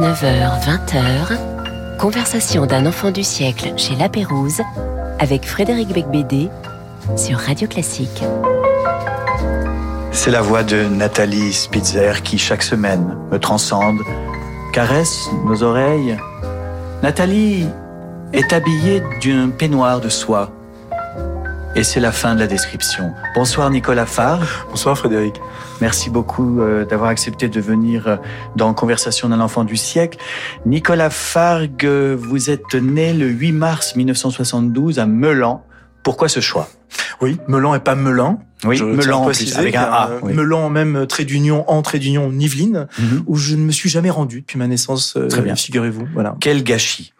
19h, 20h, conversation d'un enfant du siècle chez La Pérouse avec Frédéric Becbédé sur Radio Classique. C'est la voix de Nathalie Spitzer qui chaque semaine me transcende, caresse nos oreilles. Nathalie est habillée d'un peignoir de soie. Et c'est la fin de la description. Bonsoir Nicolas Farr. Bonsoir Frédéric. Merci beaucoup euh, d'avoir accepté de venir euh, dans Conversation d'un enfant du siècle. Nicolas Fargue, vous êtes né le 8 mars 1972 à Melan. Pourquoi ce choix? Oui, Melan et pas Melun. Oui, Je avec un A. euh, oui. Melan même trait d'union en trait d'union Niveline, Mhm. où je ne me suis jamais rendu depuis ma naissance. euh, Très bien. Figurez-vous. Voilà. Quel gâchis.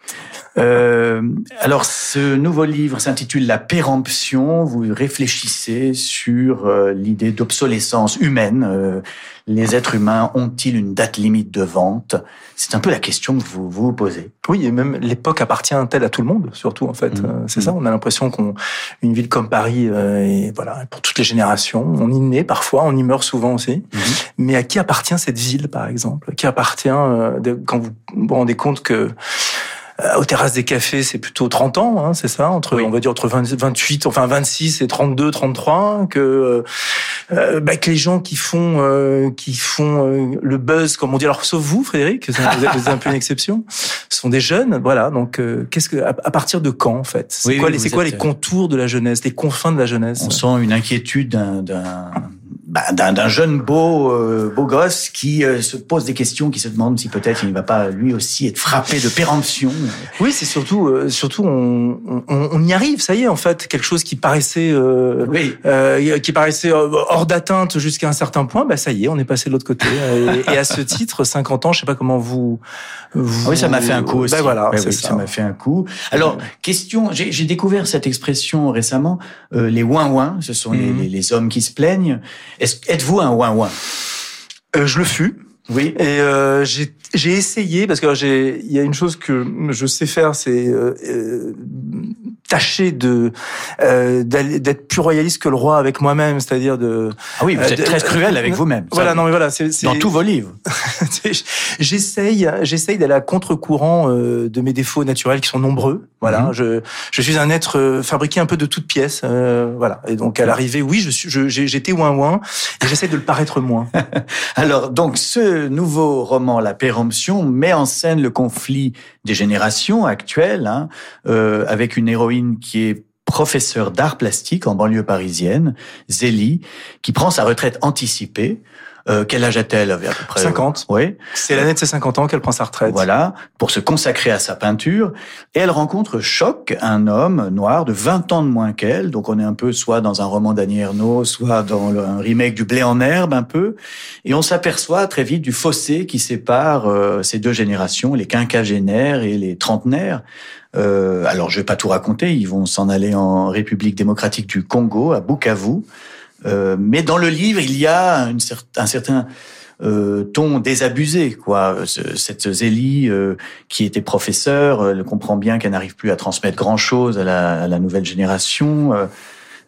Euh, alors, ce nouveau livre s'intitule La péremption. Vous réfléchissez sur euh, l'idée d'obsolescence humaine. Euh, les êtres humains ont-ils une date limite de vente? C'est un peu la question que vous vous posez. Oui, et même l'époque appartient-elle à tout le monde, surtout en fait? Mhm. Euh, C'est ça. On a l'impression qu'on une ville comme Paris, euh, est, voilà, pour toutes les générations. On y naît parfois, on y meurt souvent aussi. Mais à qui appartient cette ville, par exemple? Qui appartient euh, quand vous vous rendez compte que aux terrasses des cafés, c'est plutôt 30 ans, hein, c'est ça, entre Oui. on va dire entre 20 28, enfin 26 et 32, 33, que euh, euh, bah, que les gens qui font euh, qui font euh, le buzz, comme on dit, alors sauf vous, Frédéric, vous êtes, vous êtes un peu une exception, sont des jeunes, voilà. Donc euh, qu'est-ce que à, à partir de quand en fait? C'est Oui, quoi, oui, les- quoi êtes- les contours de la jeunesse, les confins de la jeunesse? On sent une inquiétude d'un d'un bah, d'un- d'un jeune beau euh, beau gosse qui euh, se pose des questions, qui se demande si peut-être il ne va pas lui aussi être frappé de péremption. Oui, c'est surtout, euh, surtout, on, on, on y arrive. Ça y est, en fait, quelque chose qui paraissait, euh, Oui. euh, qui paraissait hors d'atteinte jusqu'à un certain point, bah ça y est, on est passé de l'autre côté. et, et à ce titre, 50 ans, je sais pas comment vous. vous Oui, ça m'a fait un coup aussi. Ben voilà, Ouais, c'est oui, ça. m'a fait un coup. Alors, question, j'ai j'ai découvert cette expression récemment, euh, les ouin-ouin, ce sont les, Mhm. les, les hommes qui se plaignent. Est-ce- Êtes-vous un ouin-ouin Euh, je le fus. Oui. Et euh, j'ai j'ai essayé parce que j'ai il y a une chose que je sais faire, c'est euh, euh, tâcher de euh, d'être plus royaliste que le roi avec moi-même, c'est-à-dire de Ah oui, vous Euh, êtes de- très cruel avec vous-même. Voilà non mais voilà c'est Dans tous vos livres. j'essaye j'essaye d'aller à contre-courant euh, de mes défauts naturels qui sont nombreux voilà Mhm. je je suis un être euh, fabriqué un peu de toutes pièces euh, voilà et donc à l'arrivée oui je suis j'étais ouin ouin et j'essaie de le paraître moins Alors, donc, ce nouveau roman, La Péremption, met en scène le conflit des générations actuelles, hein, euh, avec une héroïne qui est professeure d'art plastique en banlieue parisienne, Zélie, qui prend sa retraite anticipée. Euh, quel âge a-t-elle à peu près 50. Oui. c'est l'année de ses 50 ans qu'elle prend sa retraite Voilà, pour se consacrer à sa peinture. Et elle rencontre Choc, un homme noir de 20 ans de moins qu'elle. Donc on est un peu soit dans un roman d'Annie Ernaux, soit dans un remake du Blé en herbe un peu. Et on s'aperçoit très vite du fossé qui sépare euh, ces deux générations, les quinquagénaires et les trentenaires. Euh, alors je vais pas tout raconter, ils vont s'en aller en République démocratique du Congo, à Bukavu. Euh, mais dans le livre, il y a une un certain euh, ton désabusé, quoi. Ce- Cette Zélie euh, qui était professeure, euh, elle comprend bien qu'elle n'arrive plus à transmettre grand-chose à à la nouvelle génération.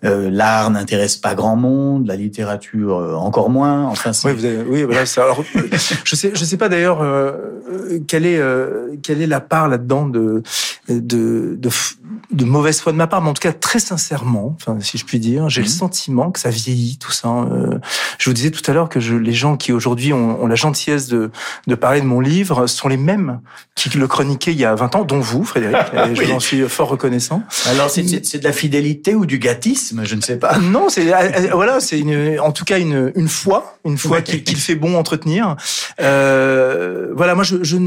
Euh, L'art n'intéresse pas grand monde, la littérature euh, encore moins. Enfin, c'est- Oui, vous avez, oui, voilà. c'est- Alors, je sais, je sais pas d'ailleurs euh, euh, quelle est euh, quelle est la part là-dedans de de, de de mauvaise foi de ma part, mais en tout cas très sincèrement, enfin si je puis dire, j'ai Mhm. le sentiment que ça vieillit tout ça. Euh, je vous disais tout à l'heure que je, les gens qui aujourd'hui ont, ont la gentillesse de de parler de mon livre sont les mêmes qui le chroniquaient il y a 20 ans, dont vous, Frédéric. Et je Oui. vous en suis fort reconnaissant. Alors, c'est- c'est c'est de la fidélité ou du gâtisme, je ne sais pas. Non, c'est euh, euh, voilà, c'est une, en tout cas une une foi, une foi Ouais. qu'il qu'il fait bon entretenir. Euh, voilà, moi je je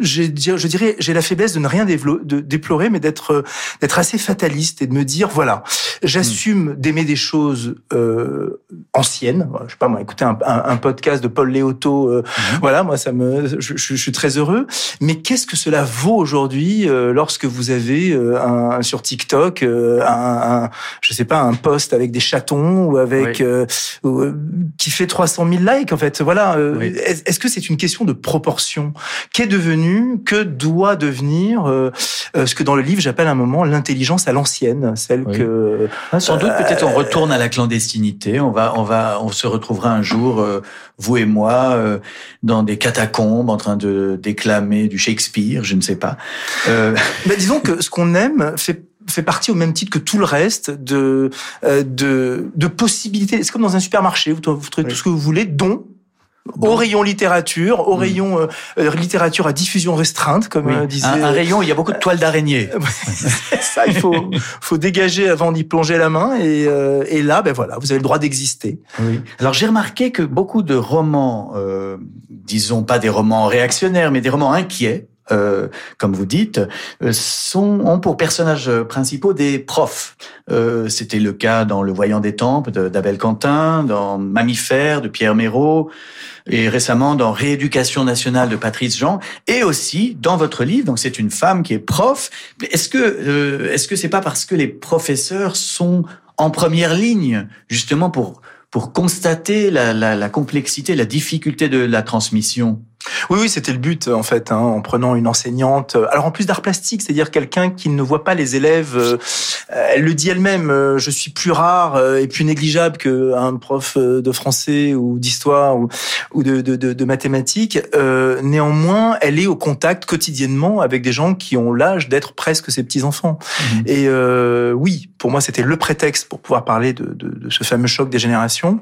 je dirais j'ai la faiblesse de ne rien de déplorer, mais d'être d'être assez fataliste et de me dire voilà, j'assume d'aimer des choses euh, anciennes. Je sais pas moi, écouter un, un, un podcast de Paul Léoto, euh, voilà, moi ça me, je, je- je suis très heureux. Mais qu'est-ce que cela vaut aujourd'hui euh, lorsque vous avez euh, un, sur TikTok euh, un, un je sais pas, un post avec des chatons ou avec Oui. euh, ou, euh, qui fait 300 000 likes en fait. Voilà. euh, Oui. Est-ce est-ce que c'est une question de proportion? Qu'est devenu devenu, que doit devenir euh, ce que dans le livre j'appelle un moment l'intelligence à l'ancienne, celle que ah, sans doute peut-être on retourne à la clandestinité. On va, on va, on se retrouvera un jour, vous et moi, dans des catacombes en train de déclamer du Shakespeare, je ne sais pas. Mais disons que ce qu'on aime fait fait partie au même titre que tout le reste de de, de possibilités. C'est comme dans un supermarché, vous, vous trouvez tout ce que vous voulez, dont au rayon littérature, au mm. rayon euh, euh, littérature à diffusion restreinte, comme euh, disait. Un, rayon, il y a beaucoup de toiles d'araignée. ça, il faut, faut dégager avant d'y plonger la main. Et, et là, ben voilà, vous avez le droit d'exister. Oui. Alors j'ai remarqué que beaucoup de romans, disons pas des romans réactionnaires, mais des romans inquiets, euh, comme vous dites, sont, ont pour personnages principaux des profs. Euh, C'était le cas dans Le Voyant des Tempes d'Abel Quentin, dans Mammifère de Pierre Méraud, et récemment dans Rééducation nationale de Patrice Jean, et aussi dans votre livre. Donc c'est une femme qui est prof. Est-ce que euh, est-ce que c'est pas parce que les professeurs sont en première ligne justement pour pour constater la, la, la complexité, la difficulté de la transmission? Oui, oui, c'était le but en fait, hein, en prenant une enseignante. Euh, alors en plus d'art plastique, c'est-à-dire quelqu'un qui ne voit pas les élèves. Euh, elle le dit elle-même. Euh, je suis plus rare et plus négligeable qu'un prof de français ou d'histoire ou, ou de, de, de, de, mathématiques. Euh, néanmoins, elle est au contact quotidiennement avec des gens qui ont l'âge d'être presque ses petits enfants. Mmh. Et euh, oui, pour moi, c'était le prétexte pour pouvoir parler de, de, ce fameux choc des générations.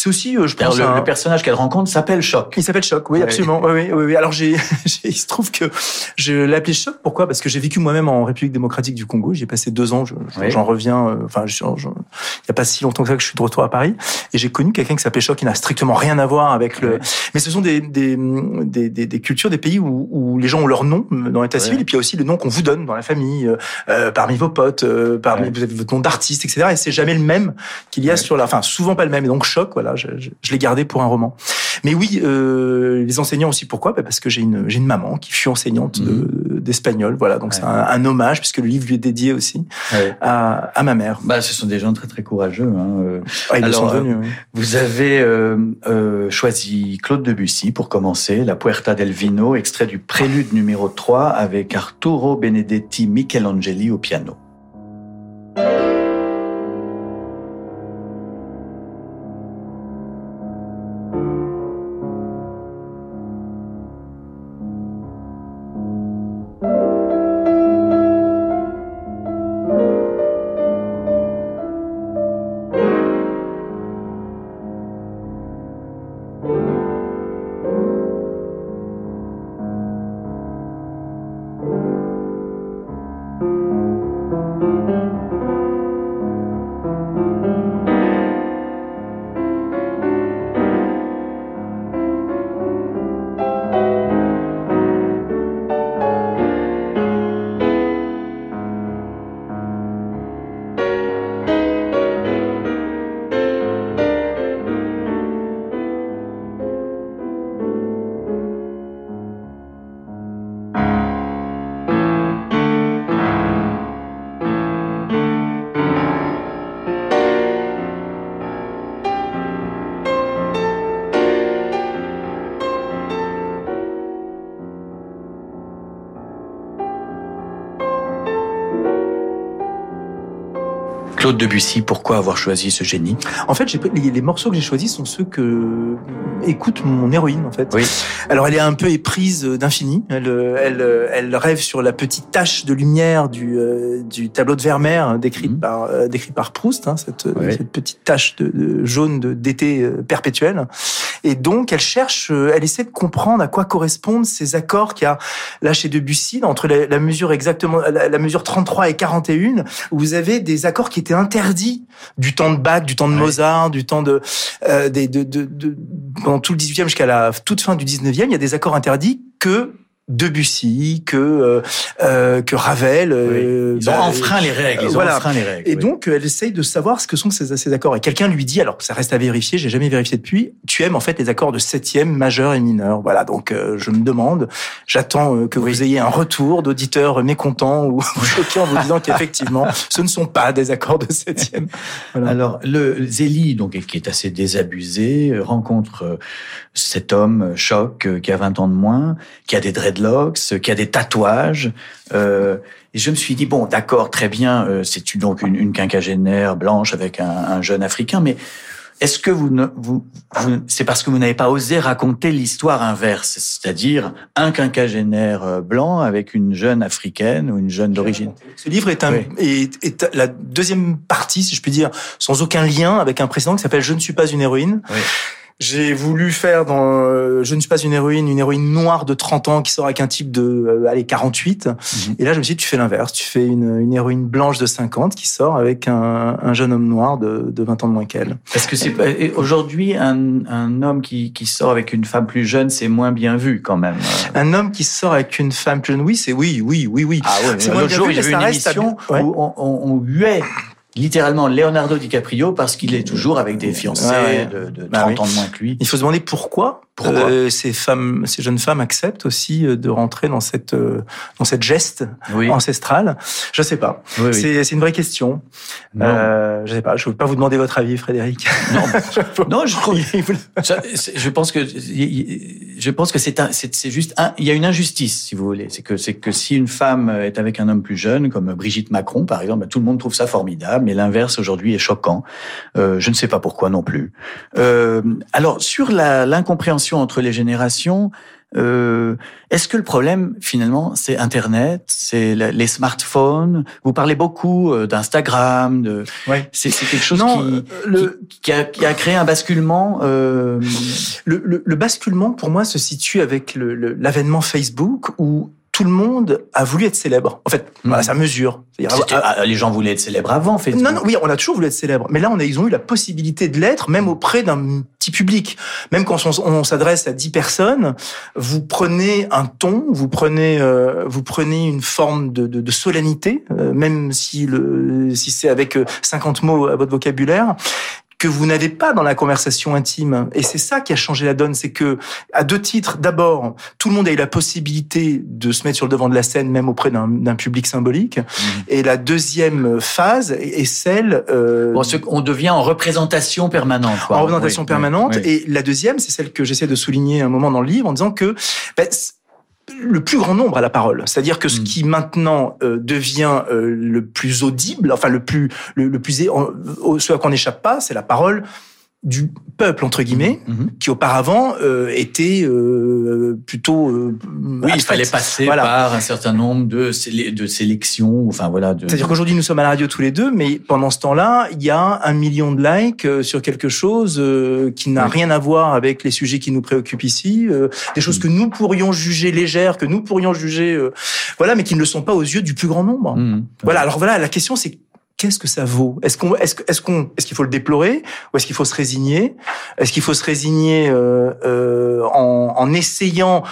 C'est aussi, je pense, le, le personnage qu'elle rencontre s'appelle Choc. Il s'appelle Choc, oui, absolument. Oui, oui, oui. Alors j'ai, il se trouve que je l'appelais choc. Pourquoi? Parce que j'ai vécu moi-même en République démocratique du Congo. J'ai passé deux ans. J'en reviens. Euh, enfin, il n'y a pas si longtemps que ça que je suis de retour à Paris. Et j'ai connu quelqu'un qui s'appelait Choc, qui n'a strictement rien à voir avec le. Mais ce sont des des, des, des, des cultures, des pays où, où, les gens ont leur nom dans l'état civil, et puis il y a aussi le nom qu'on vous donne dans la famille, euh, euh parmi vos potes, euh, parmi vous avez votre nom d'artiste, etc. Et c'est jamais le même qu'il y a sur la. Enfin, souvent pas le même. Et donc Choc, voilà, je, je, je l'ai gardé pour un roman. Mais oui, euh, les enseignants aussi. Pourquoi? Bah, Parce que j'ai une, j'ai une maman qui fut enseignante mmh. d'espagnol. Voilà, donc c'est un, un, hommage puisque le livre lui est dédié aussi à, à, ma mère. Bah, ce sont des gens très très courageux. Hein. Euh. Ah, ils Alors, sont venus, oui. vous avez euh, euh, choisi Claude Debussy pour commencer, La Puerta del Vino, extrait du Prélude numéro 3 avec Arturo Benedetti Michelangeli au piano. Claude Debussy, pourquoi avoir choisi ce génie? En fait, les, les morceaux que j'ai choisis sont ceux que écoute mon héroïne en fait. Oui. Alors elle est un peu éprise d'infini. Elle, elle, elle rêve sur la petite tache de lumière du, euh, du tableau de Vermeer hein, décrit mmh. par euh, décrit par Proust, hein, cette, petite tache de, de jaune d'été euh, perpétuel. Et donc elle cherche, elle essaie de comprendre à quoi correspondent ces accords qu'il y a là chez Debussy entre la, la mesure exactement la, la, mesure 33 et 41 où vous avez des accords qui étaient interdits du temps de Bach, du temps de Mozart, du temps de, euh, des, de, de, de, pendant tout le 18e jusqu'à la toute fin du 19e, il y a des accords interdits que Debussy, que euh, euh, que Ravel. Euh, Ils ont bah, enfreint les règles. Ils voilà. ont enfreint les règles. Et oui. donc elle essaye de savoir ce que sont ces, ces accords. Et quelqu'un lui dit, alors ça reste à vérifier, j'ai jamais vérifié depuis. Tu aimes en fait les accords de septième, majeur et mineur. Voilà. Donc euh, je me demande, j'attends euh, que oui. vous ayez un retour d'auditeurs mécontents ou choqués en vous disant qu'effectivement ce ne sont pas des accords de septième. Voilà. Alors le Zélie, donc qui est assez désabusé, rencontre cet homme choc qui a 20 ans de moins, qui a des dreadlocks dreadlocks, qui a des tatouages. Euh, et je me suis dit bon, d'accord, très bien, euh, c'est donc une, une, quinquagénaire blanche avec un, un jeune africain, mais est-ce que vous, ne, vous, c'est parce que vous n'avez pas osé raconter l'histoire inverse, c'est-à-dire un quinquagénaire euh, blanc avec une jeune africaine ou une jeune d'origine? Ce livre est, un, est, est, la deuxième partie, si je puis dire, sans aucun lien avec un précédent qui s'appelle Je ne suis pas une héroïne. Oui. J'ai voulu faire dans euh, Je ne suis pas une héroïne, une héroïne noire de 30 ans qui sort avec un type de euh, allez 48. Mhm. Et là, je me suis dit, tu fais l'inverse. Tu fais une, une, héroïne blanche de 50 qui sort avec un, un jeune homme noir de, de 20 ans de moins qu'elle. Parce que c'est aujourd'hui un, un homme qui, qui sort avec une femme plus jeune, c'est moins bien vu quand même. Un homme qui sort avec une femme plus jeune, oui, c'est oui, oui, oui, oui. Ah ouais, c'est moins bien jour, vu, j'ai vu une émission où on, on, on huait littéralement Leonardo DiCaprio parce qu'il est toujours avec des ouais, ouais. de, de 30 bah oui. ans de moins que lui. Il faut se demander pourquoi, pourquoi euh, ces femmes, ces jeunes femmes acceptent aussi euh, de rentrer dans cette euh, dans cette geste oui. ancestrale. Je sais pas. Oui, c'est c'est une vraie question. Euh, je sais pas. Je veux pas vous demander votre avis, Frédéric. Non, non, je trouve. je pense que je pense que c'est c'est juste un, il y a une injustice si vous voulez. C'est que c'est que si une femme est avec un homme plus jeune comme Brigitte Macron par exemple, tout le monde trouve ça formidable mais l'inverse aujourd'hui est choquant. Euh, je ne sais pas pourquoi non plus. Euh, alors sur l'incompréhension entre les générations, euh, est-ce que le problème finalement c'est Internet, c'est les smartphones? Vous parlez beaucoup euh, d'Instagram, de ouais. c'est quelque chose non, qui, le... qui, qui, a, qui, a, créé un basculement. Euh... Le, le, le, basculement pour moi se situe avec l'avènement Facebook où tout le monde a voulu être célèbre. En fait, mmh. voilà, ça mesure. Ah, les gens voulaient être célèbres avant, Facebook. Non, non, oui, on a toujours voulu être célèbre. Mais là, on a, ils ont eu la possibilité de l'être, même auprès d'un petit public. Même quand on, on s'adresse à 10 personnes, vous prenez un ton, vous prenez, euh, vous prenez une forme de, de, de solennité, euh, même si le, si c'est avec 50 mots à votre vocabulaire que vous n'avez pas dans la conversation intime. Et c'est ça qui a changé la donne, c'est que à deux titres, d'abord, tout le monde a eu la possibilité de se mettre sur le devant de la scène, même auprès d'un public symbolique. Mmh. Et la deuxième phase est celle... Euh, bon, on devient en représentation permanente. Quoi. En représentation oui, permanente. Oui, oui. Et la deuxième, c'est celle que j'essaie de souligner un moment dans le livre, en disant que... Ben, le plus grand nombre à la parole. C'est-à-dire que ce qui maintenant euh, devient euh, le plus audible, enfin le plus le, le plus euh, ce à quoi on n'échappe pas, c'est la parole du peuple entre guillemets mmh, mmh. qui auparavant euh, était euh, plutôt euh, oui il fallait passer voilà. par un certain nombre de sélé de sélections enfin voilà de... c'est-à-dire qu'aujourd'hui nous sommes à la radio tous les deux mais pendant ce temps-là il y a un million de likes euh, sur quelque chose euh, qui n'a oui. rien à voir avec les sujets qui nous préoccupent ici euh, des choses mmh. que nous pourrions juger légères que nous pourrions juger voilà mais qui ne le sont pas aux yeux du plus grand nombre mmh. voilà alors voilà la question c'est qu'est-ce que ça vaut? Est-ce qu'on est-ce est-ce qu'on est-ce qu'il faut le déplorer ou est-ce qu'il faut se résigner? Est-ce qu'il faut se résigner euh, euh, en, en, essayant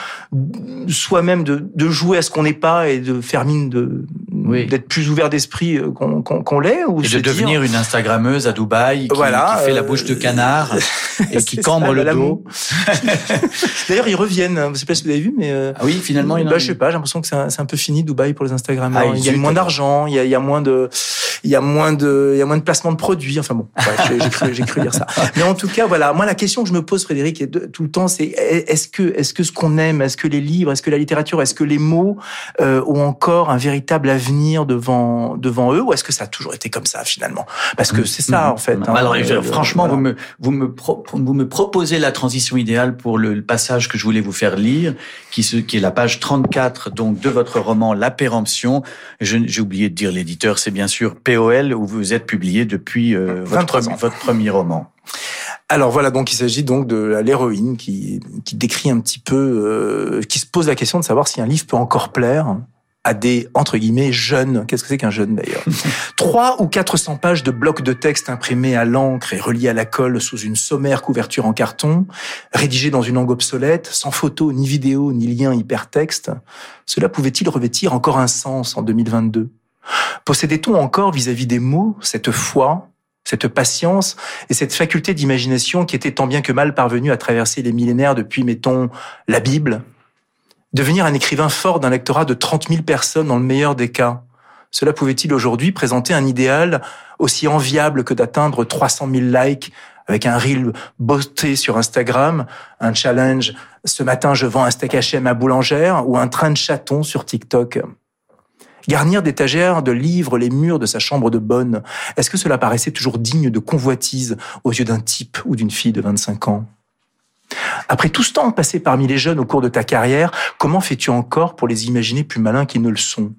soi-même de, de, jouer à ce qu'on n'est pas et de faire mine de oui. d'être plus ouvert d'esprit euh, qu'on qu qu l'est ou et de devenir une Instagrammeuse à Dubaï qui, voilà, qui fait euh, la bouche de canard et qui cambre le dos. D'ailleurs, ils reviennent. Hein, je sais pas si vous avez vu, mais euh, ah oui, finalement, il bah, je sais pas. J'ai l'impression que c'est un, un, peu fini Dubaï pour les Instagrammeurs. Ah, il y a moins d'argent, il y a, il y a moins de il y a moins de, il y a moins de placement de produits. Enfin bon, ouais, j'ai cru, cru dire ça. Mais en tout cas, voilà. Moi, la question que je me pose, Frédéric, tout le temps, c'est est-ce que, est-ce que ce qu'on aime, est-ce que les livres, est-ce que la littérature, est-ce que les mots euh, ont encore un véritable avenir devant devant eux, ou est-ce que ça a toujours été comme ça finalement? Parce que c'est ça, en fait. Hein, Alors, euh, franchement, voilà. vous me vous me pro, vous me proposez la transition idéale pour le, passage que je voulais vous faire lire, qui se, qui est la page 34 donc de votre roman La Péremption. J'ai oublié de dire l'éditeur, c'est bien sûr Où vous êtes publié depuis euh, votre, votre premier roman. Alors voilà, donc il s'agit donc de l'héroïne qui, qui décrit un petit peu, euh, qui se pose la question de savoir si un livre peut encore plaire à des, entre guillemets, jeunes. Qu'est-ce que c'est qu'un jeune d'ailleurs Trois ou 400 pages de blocs de texte imprimés à l'encre et reliés à la colle sous une sommaire couverture en carton, rédigés dans une langue obsolète, sans photo, ni vidéo, ni lien hypertexte. Cela pouvait-il revêtir encore un sens en 2022 Possédait-on encore vis-à-vis -vis des mots cette foi, cette patience et cette faculté d'imagination qui était tant bien que mal parvenue à traverser les millénaires depuis, mettons, la Bible? Devenir un écrivain fort d'un lectorat de 30 000 personnes dans le meilleur des cas Cela pouvait-il aujourd'hui présenter un idéal aussi enviable que d'atteindre 300 000 likes avec un reel bosté sur Instagram, un challenge. Ce matin, je vends un steak haché à ma boulangère ou un train de chaton sur TikTok? Garnir d'étagères de livres les murs de sa chambre de bonne, est-ce que cela paraissait toujours digne de convoitise aux yeux d'un type ou d'une fille de 25 ans? Après tout ce temps passé parmi les jeunes au cours de ta carrière, comment fais-tu encore pour les imaginer plus malins qu'ils ne le sont?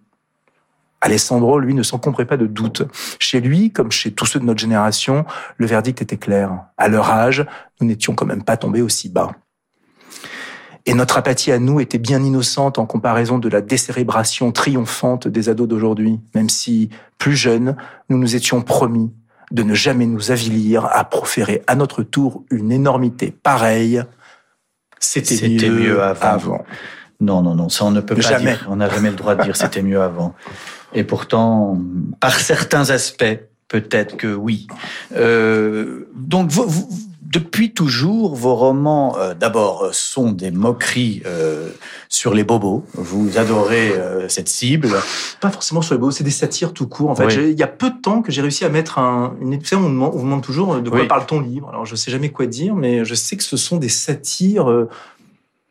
Alessandro, lui, ne s'encombrait pas de doute. Chez lui, comme chez tous ceux de notre génération, le verdict était clair. À leur âge, nous n'étions quand même pas tombés aussi bas. Et notre apathie à nous était bien innocente en comparaison de la décérébration triomphante des ados d'aujourd'hui, même si, plus jeunes, nous nous étions promis de ne jamais nous avilir à proférer à notre tour une énormité pareille. C'était mieux, avant. Non, non, non, ça on ne peut pas jamais. dire. On n'a jamais le droit de dire c'était mieux avant. Et pourtant, par certains aspects, peut-être que oui. Euh, donc, vous, vous, depuis toujours, vos romans, euh, d'abord, euh, sont des moqueries euh, sur les bobos. Vous adorez euh, cette cible. Pas forcément sur les bobos, c'est des satires tout court. En fait, Oui. il y a peu de temps que j'ai réussi à mettre un, une épisode. On me demande, on me demande toujours de quoi Oui. parle ton livre. Alors, je sais jamais quoi dire, mais je sais que ce sont des satires euh,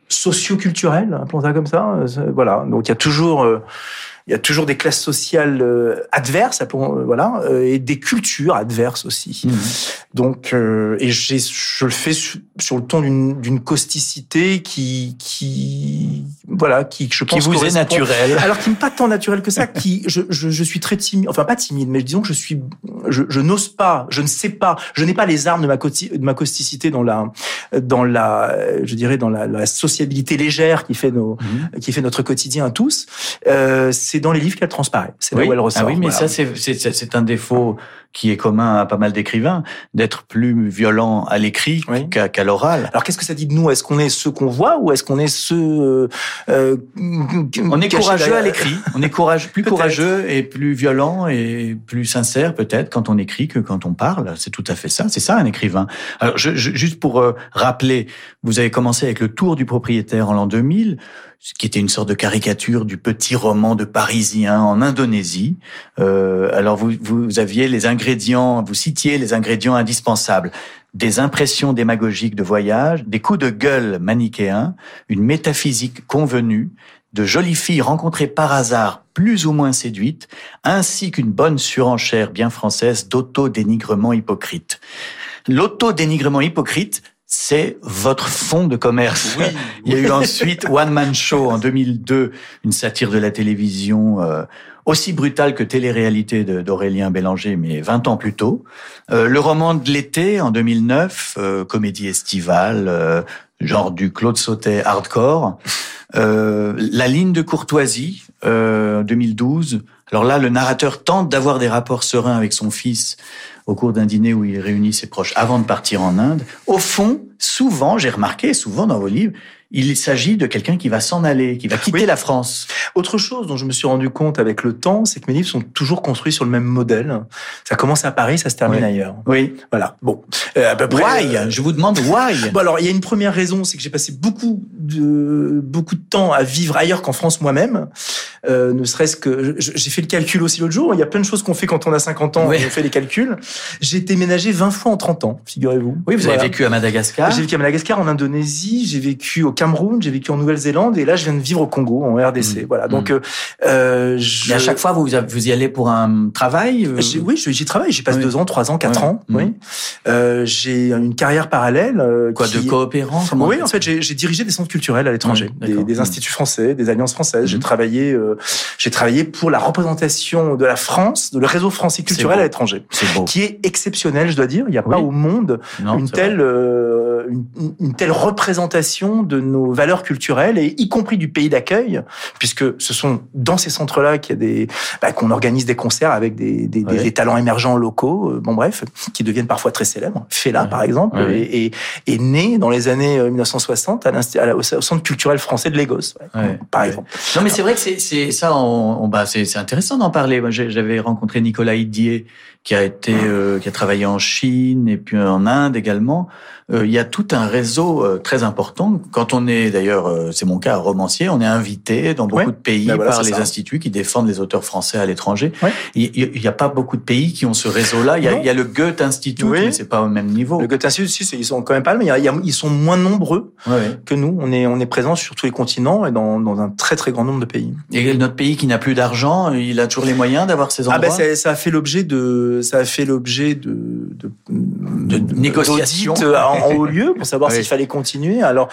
socioculturelles, appelons ça comme ça. Euh, Voilà. Donc, il y a toujours. Il y a toujours des classes sociales euh, adverses, appelons, euh, voilà, euh, et des cultures adverses aussi. Mmh. Donc, euh, et j'ai- je le fais sur, sur le ton d'une causticité qui, qui, voilà, qui, je pense, Qui vous est correspond- naturel. alors qui n'est pas tant naturel que ça, qui je, je, je suis très timide, enfin pas timide, mais disons que je suis, je, je n'ose pas, je ne sais pas, je n'ai pas les armes de ma, de ma causticité dans la, dans la, je dirais dans la, la sociabilité légère qui fait nos, Mhm. qui fait notre quotidien à tous. Euh, c'est dans les livres qu'elle transparaît, c'est là Oui. où elle ressort. Ah oui, mais voilà. ça, c'est- c'est c'est- c'est un défaut qui est commun à pas mal d'écrivains, d'être plus violent à l'écrit Oui. qu'à l'oral. Alors qu'est-ce que ça dit de nous? Est-ce qu'on est ceux qu'on voit ou est-ce qu'on est ceux euh, euh, On est courageux à l'écrit. On est courageux, plus courageux et plus violent et plus sincère peut-être quand on écrit que quand on parle. C'est tout à fait ça. C'est ça un écrivain. Alors je, je- juste pour euh, rappeler, vous avez commencé avec le Tour du propriétaire en l'an 2000, ce qui était une sorte de caricature du petit roman de Parisien en Indonésie. Euh, alors vous, vous aviez les ingrédients, vous citiez les ingrédients indispensables des impressions démagogiques de voyage, des coups de gueule manichéens, une métaphysique convenue, de jolies filles rencontrées par hasard, plus ou moins séduites, ainsi qu'une bonne surenchère bien française d'auto-dénigrement hypocrite. L'auto-dénigrement hypocrite, c'est votre fond de commerce. Oui. Il y a eu ensuite One Man Show en 2002, une satire de la télévision euh, aussi brutale que télé-réalité d'Aurélien Bélanger, mais 20 ans plus tôt. Euh, le roman de l'été en 2009, euh, comédie estivale, euh, genre du Claude Sautet hardcore. La ligne de courtoisie, euh, 2012. Alors là, le narrateur tente d'avoir des rapports sereins avec son fils au cours d'un dîner où il réunit ses proches avant de partir en Inde. Au fond, souvent, j'ai remarqué, souvent dans vos livres, il s'agit de quelqu'un qui va s'en aller, qui va quitter Oui. la France. Autre chose dont je me suis rendu compte avec le temps, c'est que mes livres sont toujours construits sur le même modèle. Ça commence à Paris, ça se termine ailleurs. Oui. Voilà. Bon, Euh, à peu près. Why? euh, Je vous demande why Bon alors, il y a une première raison, c'est que j'ai passé beaucoup de beaucoup de temps à vivre ailleurs qu'en France moi-même. Euh, ne serait-ce que j'ai fait le calcul aussi l'autre jour. Il y a plein de choses qu'on fait quand on a 50 ans. Oui. On fait les calculs. J'ai déménagé 20 fois en 30 ans, figurez-vous. Oui, vous Voilà. avez vécu à Madagascar. J'ai vécu à Madagascar, en Indonésie, j'ai vécu au Cameroun, j'ai vécu en Nouvelle-Zélande, et là je viens de vivre au Congo, en RDC. Mm. Voilà. Donc, Mm. euh, euh, je... À chaque fois, vous, vous y allez pour un travail euh, Oui, j'y travaille. J'y passe Oui. deux ans, trois ans, quatre ans. Mm. Oui. Euh, j'ai une carrière parallèle. Quoi, qui- de coopérant comment Oui, en fait, j'ai dirigé des centres culturels à l'étranger, des, Mm. instituts français, des alliances françaises. J'ai Mhm. travaillé, euh, j'ai travaillé pour la représentation de la France, de le réseau français culturel à l'étranger, qui est exceptionnel, je dois dire. Il n'y a pas au monde Non, une telle, euh, une, une telle représentation de nos valeurs culturelles et y compris du pays d'accueil, puisque ce sont dans ces centres-là qu'il y a des, bah, qu'on organise des concerts avec des, des, des- Ouais. des talents émergents locaux, euh, bon bref, qui deviennent parfois très célèbres. Fela, Ouais. par exemple, Ouais, est, est- est né dans les années euh, 1960 à l'insti- à la- au Centre culturel français de Lagos, par exemple. Non, mais c'est vrai que c'est ça. On, on- bah, c'est intéressant d'en parler. J'avais rencontré Nicolas Idier, qui a été, euh, qui a travaillé en Chine et puis en Inde également. Euh, il y a tout un réseau euh, très important. Quand on est, d'ailleurs, euh, c'est mon cas, romancier, on est invité dans beaucoup de pays ben par les instituts qui défendent les auteurs français à l'étranger. Il n'y a pas beaucoup de pays qui ont ce réseau-là. Il, y a le Goethe Institut, mais c'est pas au même niveau. Le Goethe Institut, si, ils sont quand même pas mais ils sont moins nombreux que nous. On est, on est présent sur tous les continents et dans, dans un très très grand nombre de pays. Et notre pays qui n'a plus d'argent, il a toujours les moyens d'avoir ces endroits. Ah ben ça a fait l'objet de, ça a fait l'objet de, de, de, négociations en, haut lieu pour savoir s'il fallait continuer. Alors,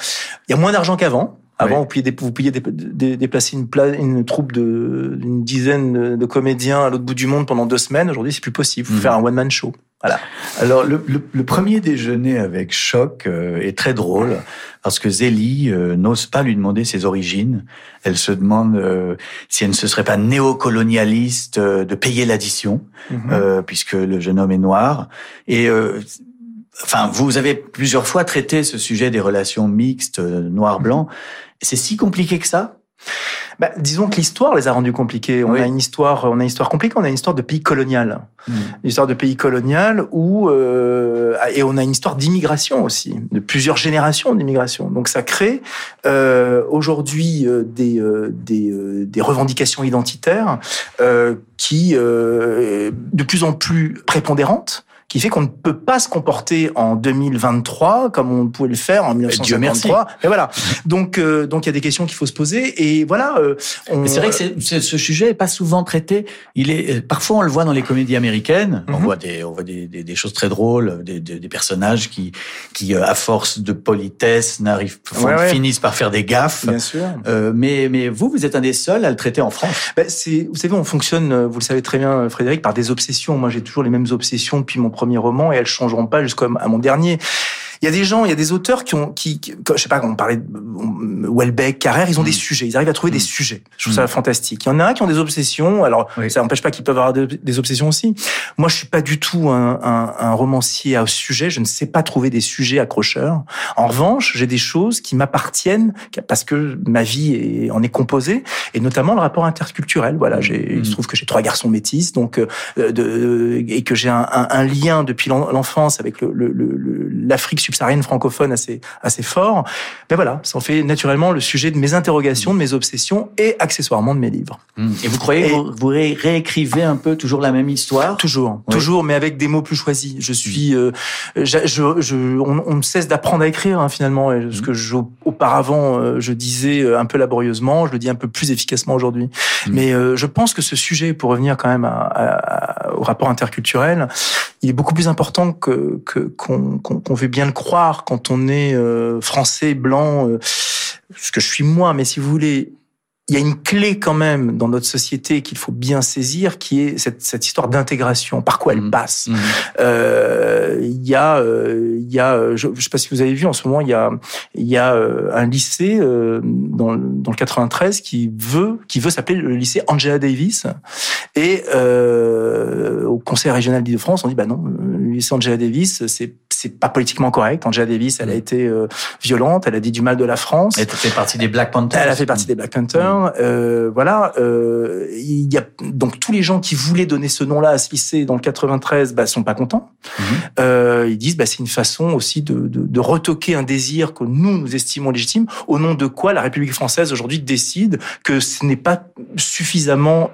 il y a moins d'argent qu'avant. Avant, vous pouviez, vous pouviez déplacer une, une troupe d'une dizaine de comédiens à l'autre bout du monde pendant deux semaines. Aujourd'hui, c'est plus possible. Faut mhm. faire un one-man show. Voilà. Alors, le, le, premier déjeuner avec Choc euh, est très drôle parce que Zélie euh, n'ose pas lui demander ses origines. Elle se demande euh, si elle ne se serait pas néocolonialiste de payer l'addition, mhm. puisque le jeune homme est noir. Et enfin, vous avez plusieurs fois traité ce sujet des relations mixtes noir-blanc. C'est si compliqué que ça? Bah, disons que l'histoire les a rendus compliqués. On a une histoire, on a une histoire compliquée. On a une histoire de pays colonial, hmm. une histoire de pays colonial où euh, et on a une histoire d'immigration aussi, de plusieurs générations d'immigration. Donc ça crée euh, aujourd'hui euh, des euh, des, euh, des revendications identitaires qui de plus en plus prépondérantes qui fait qu'on ne peut pas se comporter en 2023 comme on pouvait le faire en 1953. Et voilà. Donc, euh, donc il y a des questions qu'il faut se poser. Et voilà. Euh, c'est vrai que ce sujet est pas souvent traité. Il est euh, parfois on le voit dans les comédies américaines. On mhm. voit des, on voit des, des, des choses très drôles, des, des, personnages qui, qui à force de politesse n'arrivent, finissent par faire des gaffes. Bien sûr. mais, mais vous, vous êtes un des seuls à le traiter en France. Ben, c'est, vous savez, on fonctionne, vous le savez très bien, Frédéric, par des obsessions. Moi, j'ai toujours les mêmes obsessions depuis mon premier et elles changeront pas jusqu'à mon dernier. Il y a des gens, il y a des auteurs qui ont, qui, je sais pas, on parlait de Welbeck, Carrère, ils ont des mm. sujets, ils arrivent à trouver des mm. sujets. Je trouve ça mm. fantastique. Il y en a qui ont des obsessions. Alors, ça n'empêche pas qu'ils peuvent avoir des obsessions aussi. Moi, je suis pas du tout un, un, un romancier à sujet. Je ne sais pas trouver des sujets accrocheurs. En revanche, j'ai des choses qui m'appartiennent parce que ma vie en est composée, et notamment le rapport interculturel. Voilà, j'ai, il se trouve que j'ai trois garçons métis, donc euh, de, et que j'ai un, un, lien depuis l'enfance avec l'Afrique le, le, subsaharienne francophone assez, assez fort. Mais voilà, ça en fait naturellement le sujet de mes interrogations, de mes obsessions et accessoirement de mes livres. Mmh. Et vous croyez que vous, réécrivez un peu toujours la même histoire? Toujours, toujours, mais avec des mots plus choisis. Je suis, euh, je, je, on, on cesse d'apprendre à écrire hein, finalement. Et ce mmh. que je, auparavant euh, je disais euh, un peu laborieusement, je le dis un peu plus efficacement aujourd'hui. Mmh. Mais je pense que ce sujet, pour revenir quand même à, au rapport interculturel, il est beaucoup plus important que qu'on qu'on veut bien le croire quand on est euh, français, blanc, euh, ce que je suis moi, mais si vous voulez, il y a une clé quand même dans notre société qu'il faut bien saisir, qui est cette, cette histoire d'intégration. Par quoi elle mmh. passe mmh. Euh, Il y a, euh, il y a, je ne sais pas si vous avez vu en ce moment, il y a, il y a un lycée dans, dans le 93 qui veut, qui veut s'appeler le lycée Angela Davis. Et au Conseil régional d'Île-de-France, on dit bah non, le lycée Angela Davis, c'est c'est pas politiquement correct. Angela Davis, elle a mm. été euh, violente, elle a dit du mal de la France. Elle fait partie des Black Panthers. Elle a fait partie des Black Panthers. Mm. Euh, voilà. Euh, il y a donc tous les gens qui voulaient donner ce nom-là à ce lycée dans le 93, bah, sont pas contents. Mm-hmm. Euh, ils disent, bah, c'est une façon aussi de, de, de, retoquer un désir que nous nous estimons légitime. Au nom de quoi la République française aujourd'hui décide que ce n'est pas suffisamment,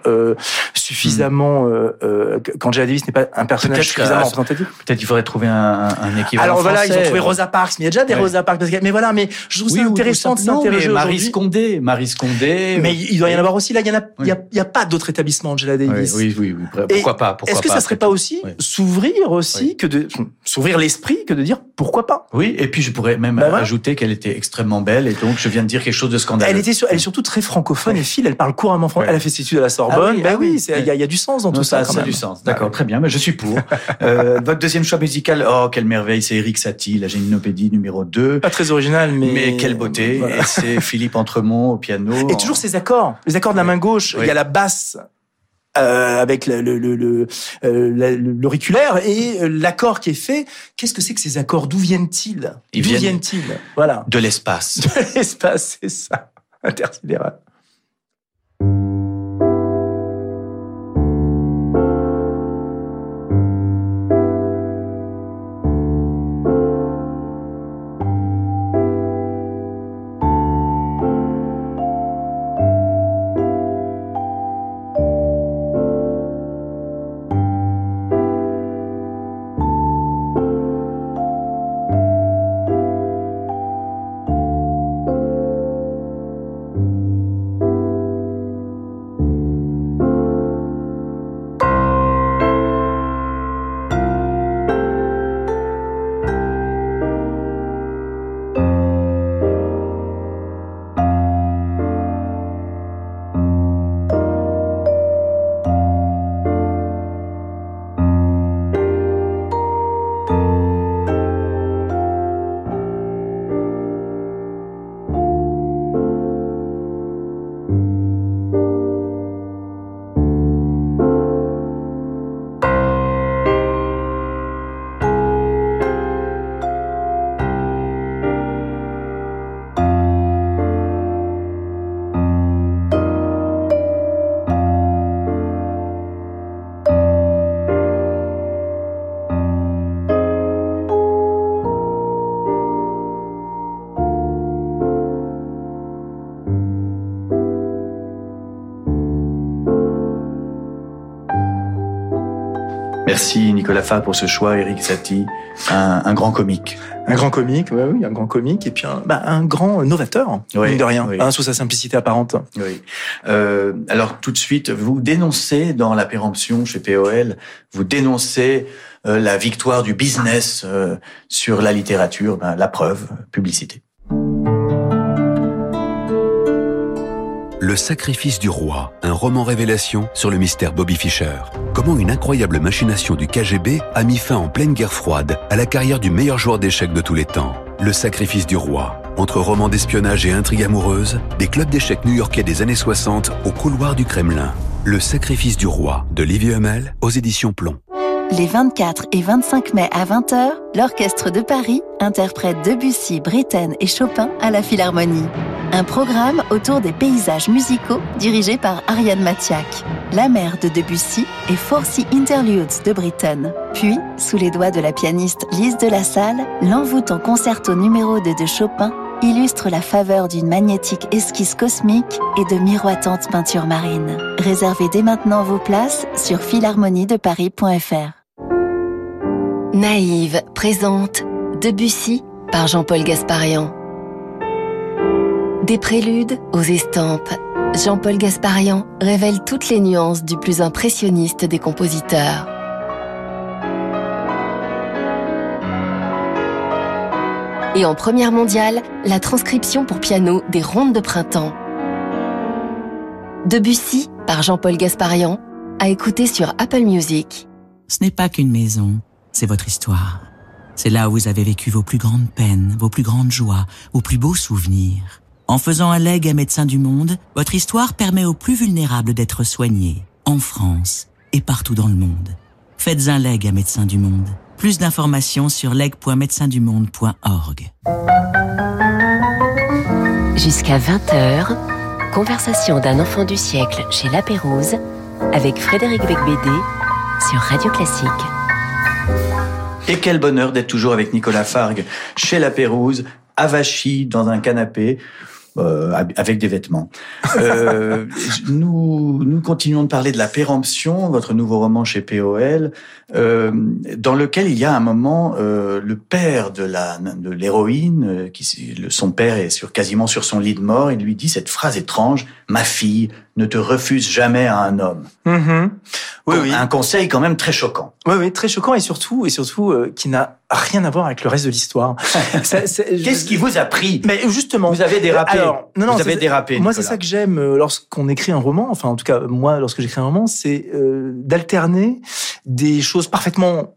suffisamment, mm. euh, qu'Angela Davis n'est pas un personnage suffisamment représentatif. Peut-être qu'il faudrait trouver un, un alors voilà, ils ont trouvé Rosa Parks, mais il y a déjà des Rosa Parks. Mais voilà, mais je trouve ça intéressant de s'interroger Marie Scondé, Marie Scondé. Mais il doit y en avoir aussi. Là, il y en a, y a, pas d'autres établissements Angela Davis. Oui, oui, oui. Pourquoi pas Est-ce que ça serait pas aussi s'ouvrir aussi que de s'ouvrir l'esprit que de dire pourquoi pas? Oui, et puis je pourrais même bah ajouter qu'elle était extrêmement belle et donc je viens de dire quelque chose de scandaleux. Elle était, elle est surtout très francophone et fille. Elle parle couramment français. Elle a fait ses études à la Sorbonne. Ah bah oui, il y, a du sens dans tout ça. Ça a du sens. D'accord, très bien. Mais je suis pour. Euh, votre deuxième choix musical, oh quelle merveille, c'est Eric Satie la géninopédie numéro 2. Pas très original, mais... Mais quelle beauté. Et c'est Philippe Entremont au piano. Et toujours ces accords. Les accords de la main gauche. Il y a la basse euh, avec le, le, le, euh, l'auriculaire et euh, l'accord qui est fait. Qu'est-ce que c'est que ces accords? D'où viennent-ils? D'où viennent-ils? Voilà. De l'espace. De l'espace, c'est ça. Intersidéral. Merci Nicolas Fa pour ce choix, Eric Satie, un, un grand comique. Un grand comique, oui, oui, un grand comique, et puis un, bah, un grand novateur, oui, de rien, oui. hein, sous sa simplicité apparente. Oui. Euh, alors tout de suite, vous dénoncez dans la péremption chez POL, vous dénoncez euh, la victoire du business euh, sur la littérature, ben, la preuve, publicité. Le sacrifice du roi, un roman révélation sur le mystère Bobby Fischer. Comment une incroyable machination du KGB a mis fin en pleine guerre froide à la carrière du meilleur joueur d'échecs de tous les temps. Le sacrifice du roi. Entre romans d'espionnage et intrigues amoureuses, des clubs d'échecs new-yorkais des années 60 au couloir du Kremlin. Le sacrifice du roi de Livie Hummel aux éditions Plomb. Les 24 et 25 mai à 20h, l'Orchestre de Paris interprète Debussy, Britten et Chopin à la Philharmonie. Un programme autour des paysages musicaux dirigé par Ariane Mathiak. La mère de Debussy et Forcy Interludes de Britten. Puis, sous les doigts de la pianiste Lise de la Salle, l'envoûtant concerto numéro 2 de Chopin illustre la faveur d'une magnétique esquisse cosmique et de miroitantes peintures marines. Réservez dès maintenant vos places sur philharmoniedeparis.fr. Naïve présente Debussy par Jean-Paul Gasparian. Des préludes aux estampes, Jean-Paul Gasparian révèle toutes les nuances du plus impressionniste des compositeurs. Et en première mondiale, la transcription pour piano des rondes de printemps. Debussy par Jean-Paul Gasparian, à écouter sur Apple Music. Ce n'est pas qu'une maison, c'est votre histoire. C'est là où vous avez vécu vos plus grandes peines, vos plus grandes joies, vos plus beaux souvenirs. En faisant un leg à Médecins du Monde, votre histoire permet aux plus vulnérables d'être soignés, en France et partout dans le monde. Faites un leg à Médecins du Monde. Plus d'informations sur leg.médecindumonde.org. Jusqu'à 20h, conversation d'un enfant du siècle chez La Pérouse avec Frédéric Becbédé sur Radio Classique. Et quel bonheur d'être toujours avec Nicolas Fargue chez La Pérouse, avachi dans un canapé. Euh, avec des vêtements. Euh, nous, continuons de parler de la péremption, votre nouveau roman chez POL, euh, dans lequel il y a un moment le père de de l'héroïne, son père est sur quasiment sur son lit de mort, il lui dit cette phrase étrange "Ma fille, ne te refuse jamais à un homme." Mmh. Oui, oui. Un conseil quand même très choquant. Oui, oui, très choquant et surtout, et surtout, euh, qui n'a rien à voir avec le reste de l'histoire. Qu'est-ce qui vous a pris? Mais justement, vous avez dérapé. Alors, non, non, vous avez dérapé. Moi, c'est ça que j'aime euh, lorsqu'on écrit un roman. Enfin, en tout cas, moi, lorsque j'écris un roman, c'est euh, d'alterner des choses parfaitement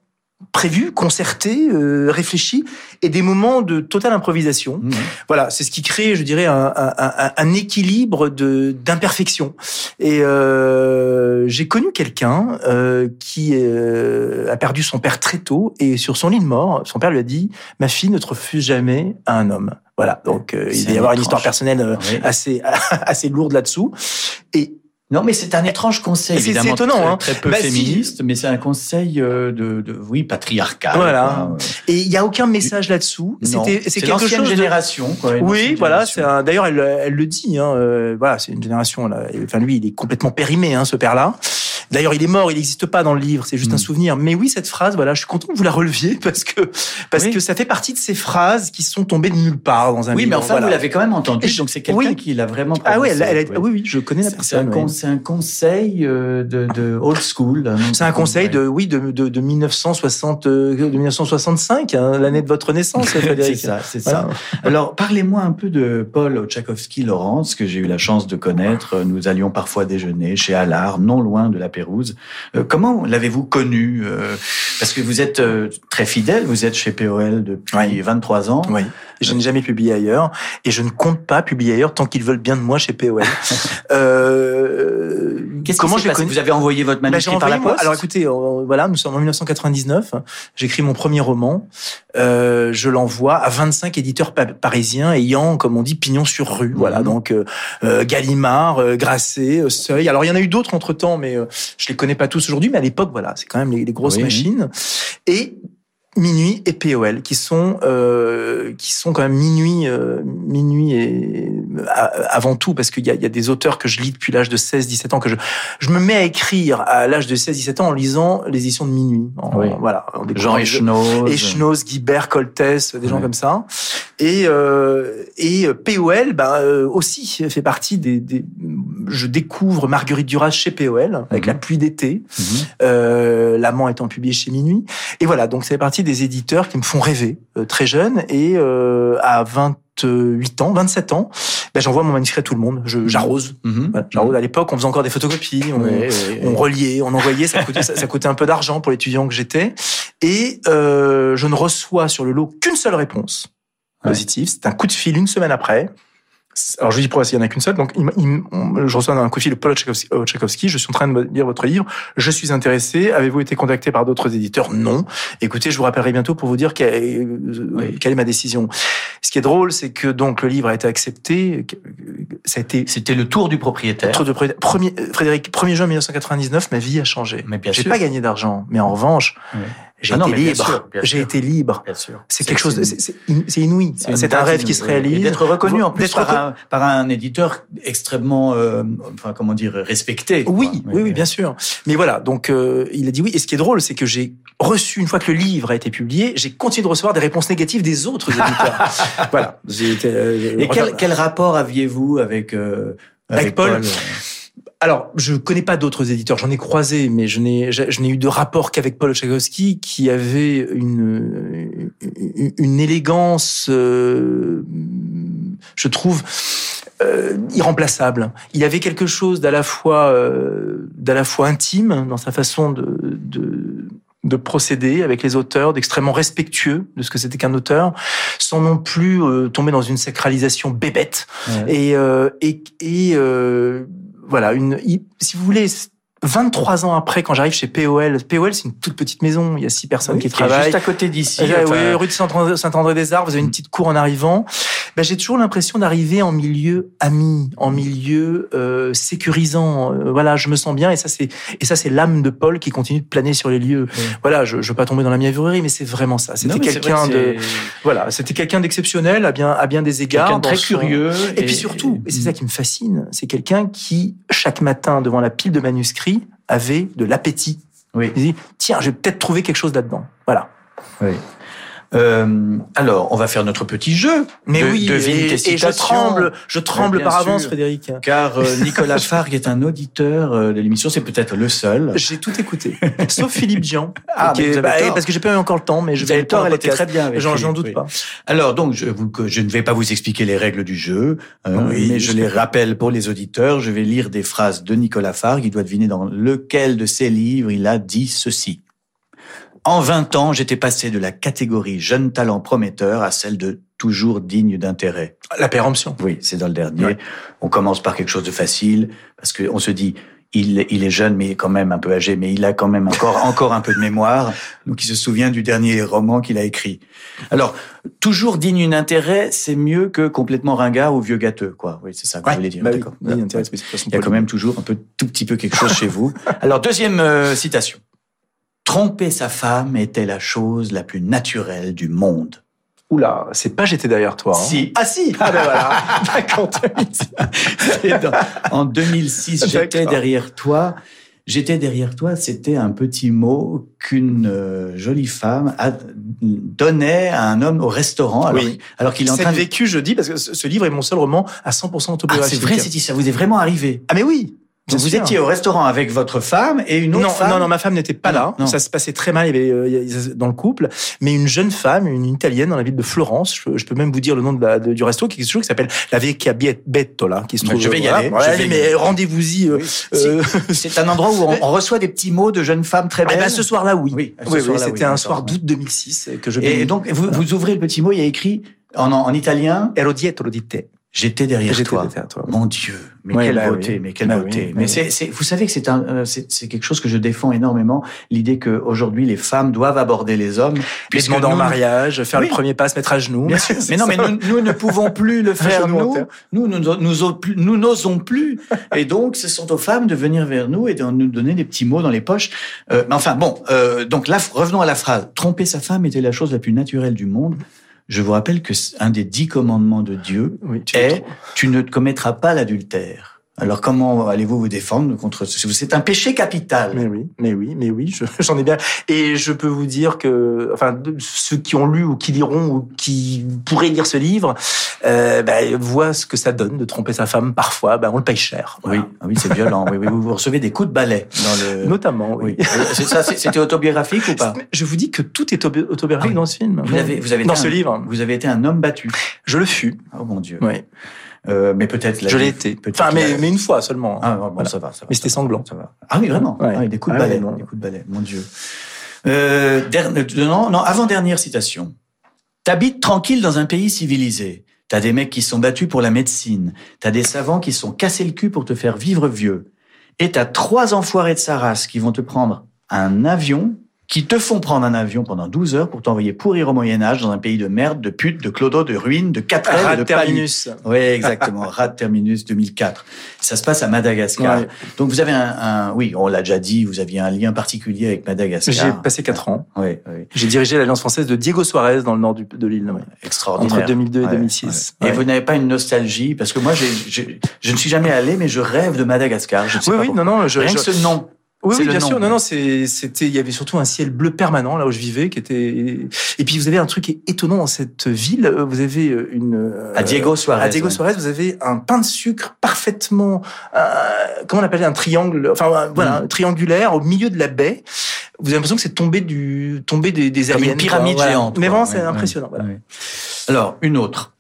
prévu, concerté, euh, réfléchi, et des moments de totale improvisation. Mmh. Voilà, c'est ce qui crée, je dirais, un, un, un équilibre de d'imperfection. Et euh, j'ai connu quelqu'un euh, qui euh, a perdu son père très tôt, et sur son lit de mort, son père lui a dit "Ma fille ne te refuse jamais à un homme." Voilà, donc euh, il va y avoir une histoire personnelle oui. assez assez lourde là-dessous. Et non, mais c'est un étrange conseil, évidemment. C'est étonnant, très, hein. Très peu bah, féministe, si. mais c'est un conseil de, de, oui, patriarcal. Voilà. Quoi. Et il y a aucun message là-dessous. C'était, c'est quelque chose génération. De... Quoi, oui, voilà. C'est un... d'ailleurs, elle, elle, le dit. Hein, euh, voilà, c'est une génération. Là. Enfin, lui, il est complètement périmé, hein, ce père-là. D'ailleurs, il est mort, il n'existe pas dans le livre, c'est juste mmh. un souvenir. Mais oui, cette phrase, voilà, je suis content que vous la releviez parce que parce oui. que ça fait partie de ces phrases qui sont tombées de nulle part dans un oui, livre. Oui, mais enfin, voilà. vous l'avez quand même entendu, donc c'est quelqu'un oui. qui l'a vraiment. Ah oui, elle, elle, oui, oui, je connais la personne. C'est un, conseil euh, de, de old school. C'est un conseil de oui de, de, de 1960, de 1965, hein, l'année de votre naissance, Frédéric. c'est ça, c'est voilà. ça. Alors, parlez-moi un peu de Paul Tchaikovsky-Laurence que j'ai eu la chance de connaître. Nous allions parfois déjeuner chez Allard, non loin de la Pérouse. Euh, comment l'avez-vous connu euh, Parce que vous êtes euh, très fidèle, vous êtes chez POL depuis oui. 23 ans. Oui. Je n'ai jamais publié ailleurs et je ne compte pas publier ailleurs tant qu'ils veulent bien de moi chez POL. euh, comment j'ai connu Vous avez envoyé votre manuscrit bah, par la poste Alors écoutez, euh, voilà, nous sommes en 1999. J'écris mon premier roman. Euh, je l'envoie à 25 éditeurs pa parisiens ayant, comme on dit, pignon sur rue. Mmh. Voilà, donc euh, Gallimard, Grasset, Seuil. Alors il y en a eu d'autres entre temps, mais je les connais pas tous aujourd'hui. Mais à l'époque, voilà, c'est quand même les, les grosses oui, machines. Oui. Et Minuit et POL, qui sont euh, qui sont quand même minuit, euh, minuit et avant tout, parce qu'il y a, y a des auteurs que je lis depuis l'âge de 16-17 ans, que je je me mets à écrire à l'âge de 16-17 ans en lisant les éditions de Minuit. En, Oui. Voilà, Jean Echnoz. Echnoz, Guibert, Coltès, des gens comme ça. Et euh, et POL, bah, euh, aussi fait partie des, des. Je découvre Marguerite Duras chez POL avec Mhm. La pluie d'été, Mhm. euh, L'amant étant publié chez Minuit. Et voilà, donc fait partie des éditeurs qui me font rêver euh, très jeune. Et euh, à 28 ans, 27 ans, ben, j'envoie mon manuscrit à tout le monde. Je- J'arrose. Mhm. Voilà, j'arrose. À l'époque, on faisait encore des photocopies. On, Oui, oui, on oui. reliait, on envoyait, ça coûtait, ça, ça coûtait un peu d'argent pour l'étudiant que j'étais. Et euh, je ne reçois sur le lot qu'une seule réponse. Positive. C'est un coup de fil une semaine après. Alors je lui dis pourquoi il n'y en a qu'une seule. Donc il, m- il m- on- je reçois un coup de fil de Paul Tchaikovsky, euh. Je suis en train de lire votre livre. Je suis intéressé. Avez-vous été contacté par d'autres éditeurs? Non. Écoutez, je vous rappellerai bientôt pour vous dire quelle, euh, Oui. quelle est ma décision. Ce qui est drôle, c'est que donc le livre a été accepté. que- Ça a été C'était le tour du propriétaire. Titre de pré- premier, euh, Frédéric, 1er juin 1999, ma vie a changé. Mais bien J'ai sûr. pas gagné d'argent, mais en revanche, Oui. j'ai Ah été bien libre. J'ai été libre. Bien sûr. C'est quelque chose, c'est c'est in- c'est inouï. C'est un rêve qui se oui. réalise. D'être reconnu en plus par un, par un éditeur extrêmement, euh, enfin comment dire, respecté. Oui, quoi. oui, oui, bien sûr. Mais voilà, donc euh, il a dit oui. Et ce qui est drôle, c'est que j'ai reçu une fois que le livre a été publié, j'ai continué de recevoir des réponses négatives des autres éditeurs. voilà. Euh, Et quel, quel rapport aviez-vous avec, euh, Avec Paul Alors, je connais pas d'autres éditeurs. J'en ai croisé, mais je n'ai, je, je n'ai eu de rapport qu'avec Paul Tchaikovsky, qui avait une une, une élégance, euh, je trouve. euh, irremplaçable. Il avait quelque chose d'à la fois, euh, d'à la fois intime dans sa façon de, de, de procéder avec les auteurs, d'extrêmement respectueux de ce que c'était qu'un auteur, sans non plus euh, tomber dans une sacralisation bébête. Ouais. Et, euh, et, et euh, voilà, une, si vous voulez, 23 ans après, quand j'arrive chez POL, POL c'est une toute petite maison, il y a six personnes Oui, qui travaillent. juste à côté d'ici. Euh, oui, rue de Saint-André- Saint-André-des-Arts, vous avez une petite cour en arrivant. Ben, j'ai toujours l'impression d'arriver en milieu ami, en milieu euh, sécurisant. Euh, voilà, je me sens bien et ça c'est et ça c'est l'âme de Paul qui continue de planer sur les lieux. Oui. Voilà, je, je veux pas tomber dans la mièvrerie, mais c'est vraiment ça. C'était quelqu'un de voilà, c'était quelqu'un d'exceptionnel à bien à bien des égards, très son- curieux. et, puis surtout, et c'est ça qui me fascine, c'est quelqu'un qui, chaque matin, devant la pile de manuscrits, avait de l'appétit. Oui. Il dit, tiens, je vais peut-être trouver quelque chose là-dedans. Voilà. oui. Euh, alors, on va faire notre petit jeu. Mais de, oui, devine et, tes et je tremble, je tremble par avance. Frédéric. Car euh, Nicolas Fargue est un auditeur euh, de l'émission, c'est peut-être le seul. J'ai tout écouté, sauf Philippe Jean. Ah, qui mais bah, parce que j'ai pas eu encore le temps, mais je Vous vais tort, elle était très bien J'en doute oui. pas. Alors donc, je, vous- je ne vais pas vous expliquer les règles du jeu, euh, Oui, mais je les rappelle pour les auditeurs. Je vais lire des phrases de Nicolas Fargue. Il doit deviner dans lequel de ses livres il a dit ceci. En 20 ans, j'étais passé de la catégorie jeune talent prometteur à celle de toujours digne d'intérêt. La péremption. Oui, c'est dans le dernier. Ouais. On commence par quelque chose de facile parce que on se dit il, il est jeune mais quand même un peu âgé mais il a quand même encore encore un peu de mémoire donc il se souvient du dernier roman qu'il a écrit. Alors toujours digne d'intérêt, c'est mieux que complètement ringard ou vieux gâteux quoi. Oui, c'est ça que Ouais, vous voulez dire. bah oui, oui, Il y a quand même toujours un peu tout petit peu quelque chose chez vous. Alors deuxième euh, citation. Tromper sa femme était la chose la plus naturelle du monde. Oula, c'est pas j'étais derrière toi. hein. Si. Ah si. Ah ben voilà. Dans- en 2006, j'étais derrière toi. J'étais derrière toi, c'était un petit mot qu'une euh, jolie femme a, donnait à un homme au restaurant alors, Oui. alors qu'il est en train de... vécu, je dis, parce que ce livre est mon seul roman à 100% Ah, autobiographique. c'est vrai, c'est- ça vous est vraiment arrivé. Ah mais oui. Donc vous sûr. étiez au restaurant avec votre femme et une autre non, femme. non, non, ma femme n'était pas là. non. Ça se passait très mal dans le couple. Mais une jeune femme, une italienne dans la ville de Florence, je, peux- même vous dire le nom de la, de- du resto, qui chose qui s'appelle la Vecchia Bettola, qui se trouve. je vais y aller, Voilà, je allez, vais mais rendez-vous-y. euh, Oui. euh, C'est un endroit où on, on reçoit des petits mots de jeunes femmes très belles. ben, ce soir-là, oui. Oui, oui, oui, c'était oui, un soir d'août 2006 que je Et donc vous, vous ouvrez le petit mot, il y a écrit en, en italien Ero dietro di te. J'étais derrière, toi. derrière toi. Mon Dieu, mais Ouais, quelle bah beauté, oui. mais quelle Bah beauté. oui, bah mais oui. c'est, vous savez que c'est un, euh, c'est, quelque chose que je défends énormément, l'idée que aujourd'hui les femmes doivent aborder les hommes, Les puisque demander en mariage, faire le premier pas, se mettre à genoux. Bien sûr. C'est Mais non, ça. mais nous, nous ne pouvons plus le faire nous. Nous, nous, nous n'osons plus. Et donc, ce sont aux femmes de venir vers nous et de nous donner des petits mots dans les poches. Euh, mais enfin, bon. Euh, donc là, revenons à la phrase. Tromper sa femme était la chose la plus naturelle du monde. Je vous rappelle que un des dix commandements de Dieu Oui, tu est tu ne commettras pas l'adultère. Alors comment allez-vous vous défendre contre ce C'est un péché capital. Mais oui, mais oui, mais oui, je- j'en ai bien. Et je peux vous dire que, enfin, ceux qui ont lu ou qui liront ou qui pourraient lire ce livre, euh, bah, voient ce que ça donne de tromper sa femme. Parfois, bah, on le paye cher. Oui, Voilà. ah oui, c'est violent. Oui, oui, vous, vous recevez des coups de balai dans le. Notamment, oui. Oui. C'est ça, c'était autobiographique ou pas Je vous dis que tout est auto- autobiographique Ah oui. dans ce film. Vous avez, vous avez dans ce un- livre. Vous avez été un homme battu. Je le fus. Oh mon Dieu. Oui. Euh, mais peut-être. la Je l'ai été. peut-être Enfin, mais, mais une fois seulement. Ah bon, Voilà. ça va, ça va. Mais c'était sanglant. Ça va. Ah oui, vraiment. Ouais. Ah des coups de Ah balai. oui, des coups de balai. Mon Dieu. Euh, dernier- non, non, avant dernière citation. T'habites tranquille dans un pays civilisé. T'as des mecs qui sont battus pour la médecine. T'as des savants qui sont cassés le cul pour te faire vivre vieux. Et t'as trois enfoirés de sa race qui vont te prendre un avion, qui te font prendre un avion pendant 12 heures pour t'envoyer pourrir au Moyen-Âge dans un pays de merde, de putes, de clodo, de ruines, de quatrelles, Rat de terminus. Oui, exactement. Rat Terminus 2004. Ça se passe à Madagascar. Ouais. Donc vous avez un, un- oui, on l'a déjà dit, vous aviez un lien particulier avec Madagascar. J'ai passé quatre ans. Oui, oui. J'ai dirigé l'Alliance française de Diego Suarez dans le nord du- de l'île. Extraordinaire. Entre 2002 et Ouais, 2006. ouais. Et vous n'avez pas une nostalgie? Parce que moi, je ne suis jamais allé, mais je rêve de Madagascar. Je ne sais Oui, pas oui, pourquoi. non, non, je, Rien je- que ce nom. Oui, oui, bien nom. sûr. Non, non, c'était, il y avait surtout un ciel bleu permanent là où je vivais, qui était. Et puis vous avez un truc étonnant dans cette ville. euh, Vous avez une. euh, À Diego Suarez. À Diego ouais. Suarez, vous avez un pain de sucre parfaitement, euh, comment on appelle un triangle, enfin euh, voilà, Mm. triangulaire au milieu de la baie. Vous avez l'impression que c'est tombé du, tombé des, des Comme aliens. une pyramide quoi, voilà. géante. Mais vraiment, c'est Ouais, impressionnant. voilà. Alors, une autre.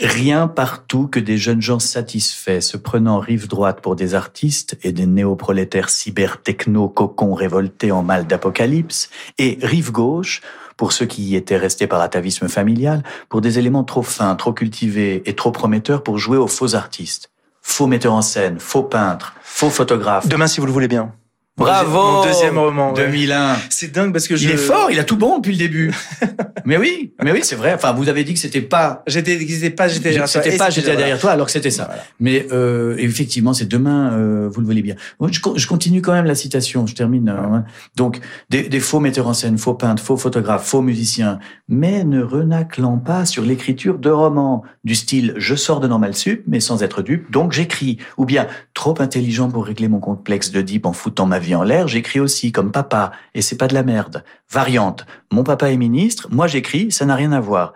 Rien partout que des jeunes gens satisfaits se prenant rive droite pour des artistes et des néoprolétaires cyber-techno cocons révoltés en mal d'apocalypse, et rive gauche pour ceux qui y étaient restés par atavisme familial, pour des éléments trop fins, trop cultivés et trop prometteurs pour jouer aux faux artistes. Faux metteurs en scène, faux peintres, faux photographes. Demain, si vous le voulez bien. Bravo Mon deuxième roman. ouais. 2001 C'est dingue parce que je. Il est fort, il a tout bon depuis le début. mais oui, mais oui, c'est vrai. Enfin, vous avez dit que c'était pas J'étais, j'étais pas, j'étais derrière toi. C'était pas j'étais derrière toi alors que c'était ça. Voilà. Mais euh, effectivement, c'est demain, euh, vous le voulez bien. Je, je continue quand même la citation, je termine. euh, hein. Donc, des, des faux metteurs en scène, faux peintres, faux photographes, faux musiciens, mais ne renaclant pas sur l'écriture de romans du style « je sors de normal sup, mais sans être dupe, donc j'écris ». Ou bien « trop intelligent pour régler mon complexe de deep en foutant ma vie en l'air, j'écris aussi comme papa, et c'est pas de la merde ». Variante « mon papa est ministre, moi j'écris, ça n'a rien à voir ».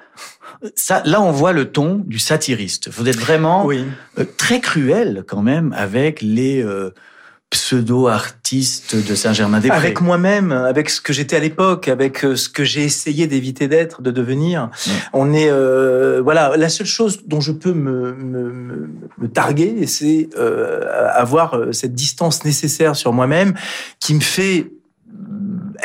Ça, là, on voit le ton du satiriste. Vous êtes vraiment Oui. euh, très cruel quand même avec les euh, pseudo-artistes de Saint-Germain-des-Prés. Avec moi-même, avec ce que j'étais à l'époque, avec euh, ce que j'ai essayé d'éviter d'être, de devenir. On est, euh, voilà, la seule chose dont je peux me, me, me, me targuer, c'est euh, avoir euh, cette distance nécessaire sur moi-même qui me fait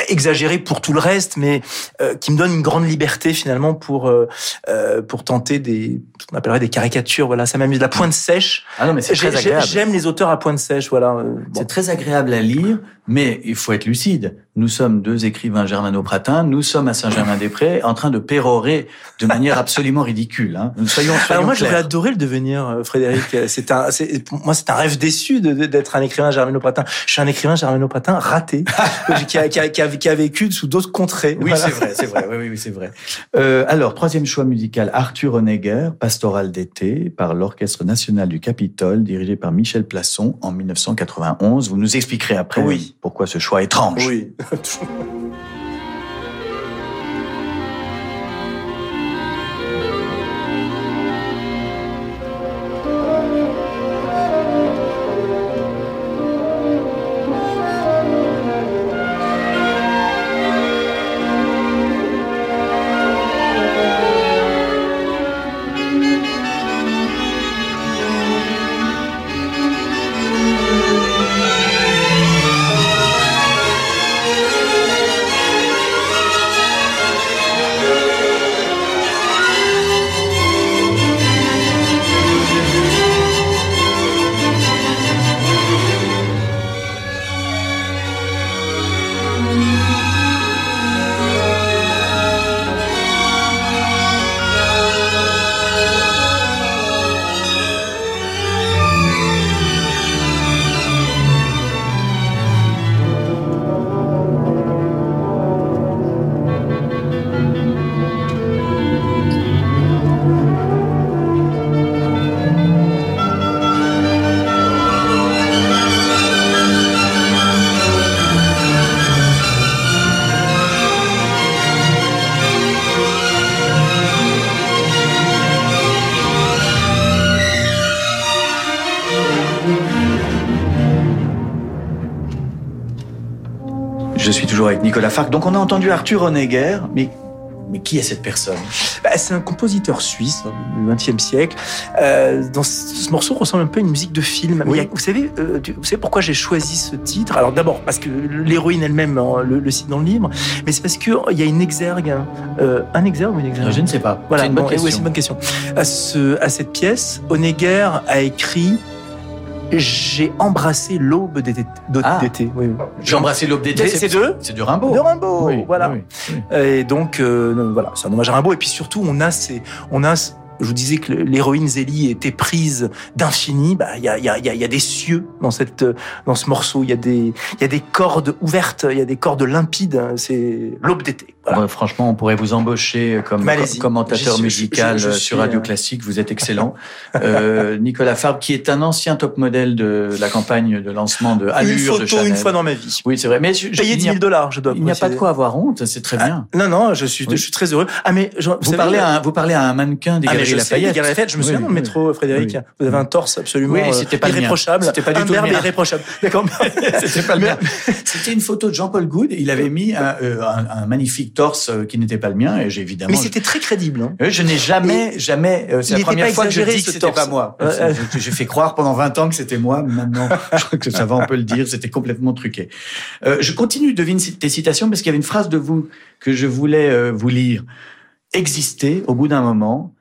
exagérer pour tout le reste, mais euh, qui me donne une grande liberté finalement pour euh, euh, pour tenter des ce qu'on appellerait des caricatures. Voilà, ça m'amuse. La pointe sèche. Ah non, mais c'est très agréable. J'aime les auteurs à pointe sèche. Voilà. bon. C'est très agréable à lire, mais il faut être lucide. Nous sommes deux écrivains germano-pratins, nous sommes à Saint-Germain-des-Prés en train de pérorer de manière absolument ridicule. Hein. Nous soyons, soyons Alors moi, j'aurais clairs. adoré le devenir, euh, Frédéric. C'est un, pour moi, c'est un rêve déçu d'être un écrivain germano-pratin. Je suis un écrivain germano-pratin raté, qui, a, qui, a, qui, a, qui a vécu sous d'autres contrées. Oui, Voilà. c'est vrai, c'est vrai. Oui, oui, oui, c'est vrai. Euh, alors, troisième choix musical, Arthur Honegger, Pastoral d'été, par l'Orchestre national du Capitole, dirigé par Michel Plasson en 1991. Vous nous expliquerez après Oui. pourquoi ce choix étrange. Oui. 要出门 toujours avec Nicolas Farc. Donc on a entendu Arthur Honegger, mais mais qui est cette personne? Bah, C'est un compositeur suisse du XXe siècle. Euh, dans ce, ce, morceau ressemble un peu à une musique de film. Oui. Vous savez, euh, vous savez pourquoi j'ai choisi ce titre? Alors d'abord parce que l'héroïne elle-même hein, le, le, cite dans le livre, mais c'est parce que il y a une exergue, euh, un exergue ou une exergue? Je ne sais pas. Voilà, c'est une bonne bon, question. ouais, c'est une bonne question. À, ce, à cette pièce, Honegger a écrit j'ai embrassé l'aube d'été. Ah. Oui, oui. J'ai embrassé l'aube d'été. C'est deux C'est de Rimbaud. De Rimbaud, Oui, voilà. Et donc, euh, voilà, c'est un hommage à Rimbaud. Et puis surtout, on a ces, on a, je vous disais que l'héroïne Zélie était prise d'infini. Bah, il y a, y a, y a des cieux dans cette, dans ce morceau. Il y a des, y a des cordes ouvertes. Il y a des cordes limpides. C'est l'aube d'été. Voilà. Ouais, franchement, on pourrait vous embaucher comme commentateur Je- je- musical je- sur Radio euh, Classique. Vous êtes excellent. euh, Nicolas Fabre, qui est un ancien top modèle de la campagne de lancement de Une Allure de photo Chanel. une fois dans ma vie. Oui, c'est vrai. Mais Payé il 10 n'y a, 000 dollars, je dois. il n'y a pas de quoi avoir honte. C'est très bien. Non, non, je suis, Oui. je suis très heureux. Ah, mais je- Vous, savez, parlez euh, à un, vous parlez à un mannequin des Lafayette. Lafayette, je me souviens Oui, dans le métro, Frédéric. Oui. Vous avez un torse absolument Oui, euh, c'était pas irréprochable. C'était pas du un tout le verbe mien. irréprochable. D'accord. C'était pas le mien. C'était une photo de Jean-Paul Goud. Il avait mis un, euh, un- un magnifique torse euh, qui n'était pas le mien. Et j'ai évidemment. Mais c'était très crédible. Hein. Je n'ai jamais, jamais. c'est la première pas fois que je exagéré, dis que ce c'était torse. pas moi. J'ai fait croire pendant 20 ans que c'était moi. mais Maintenant, je crois que ça va, on peut le dire. C'était complètement truqué. Je continue, devine tes citations, parce qu'il y avait une phrase de vous que je voulais vous lire. Exister, au bout d'un moment,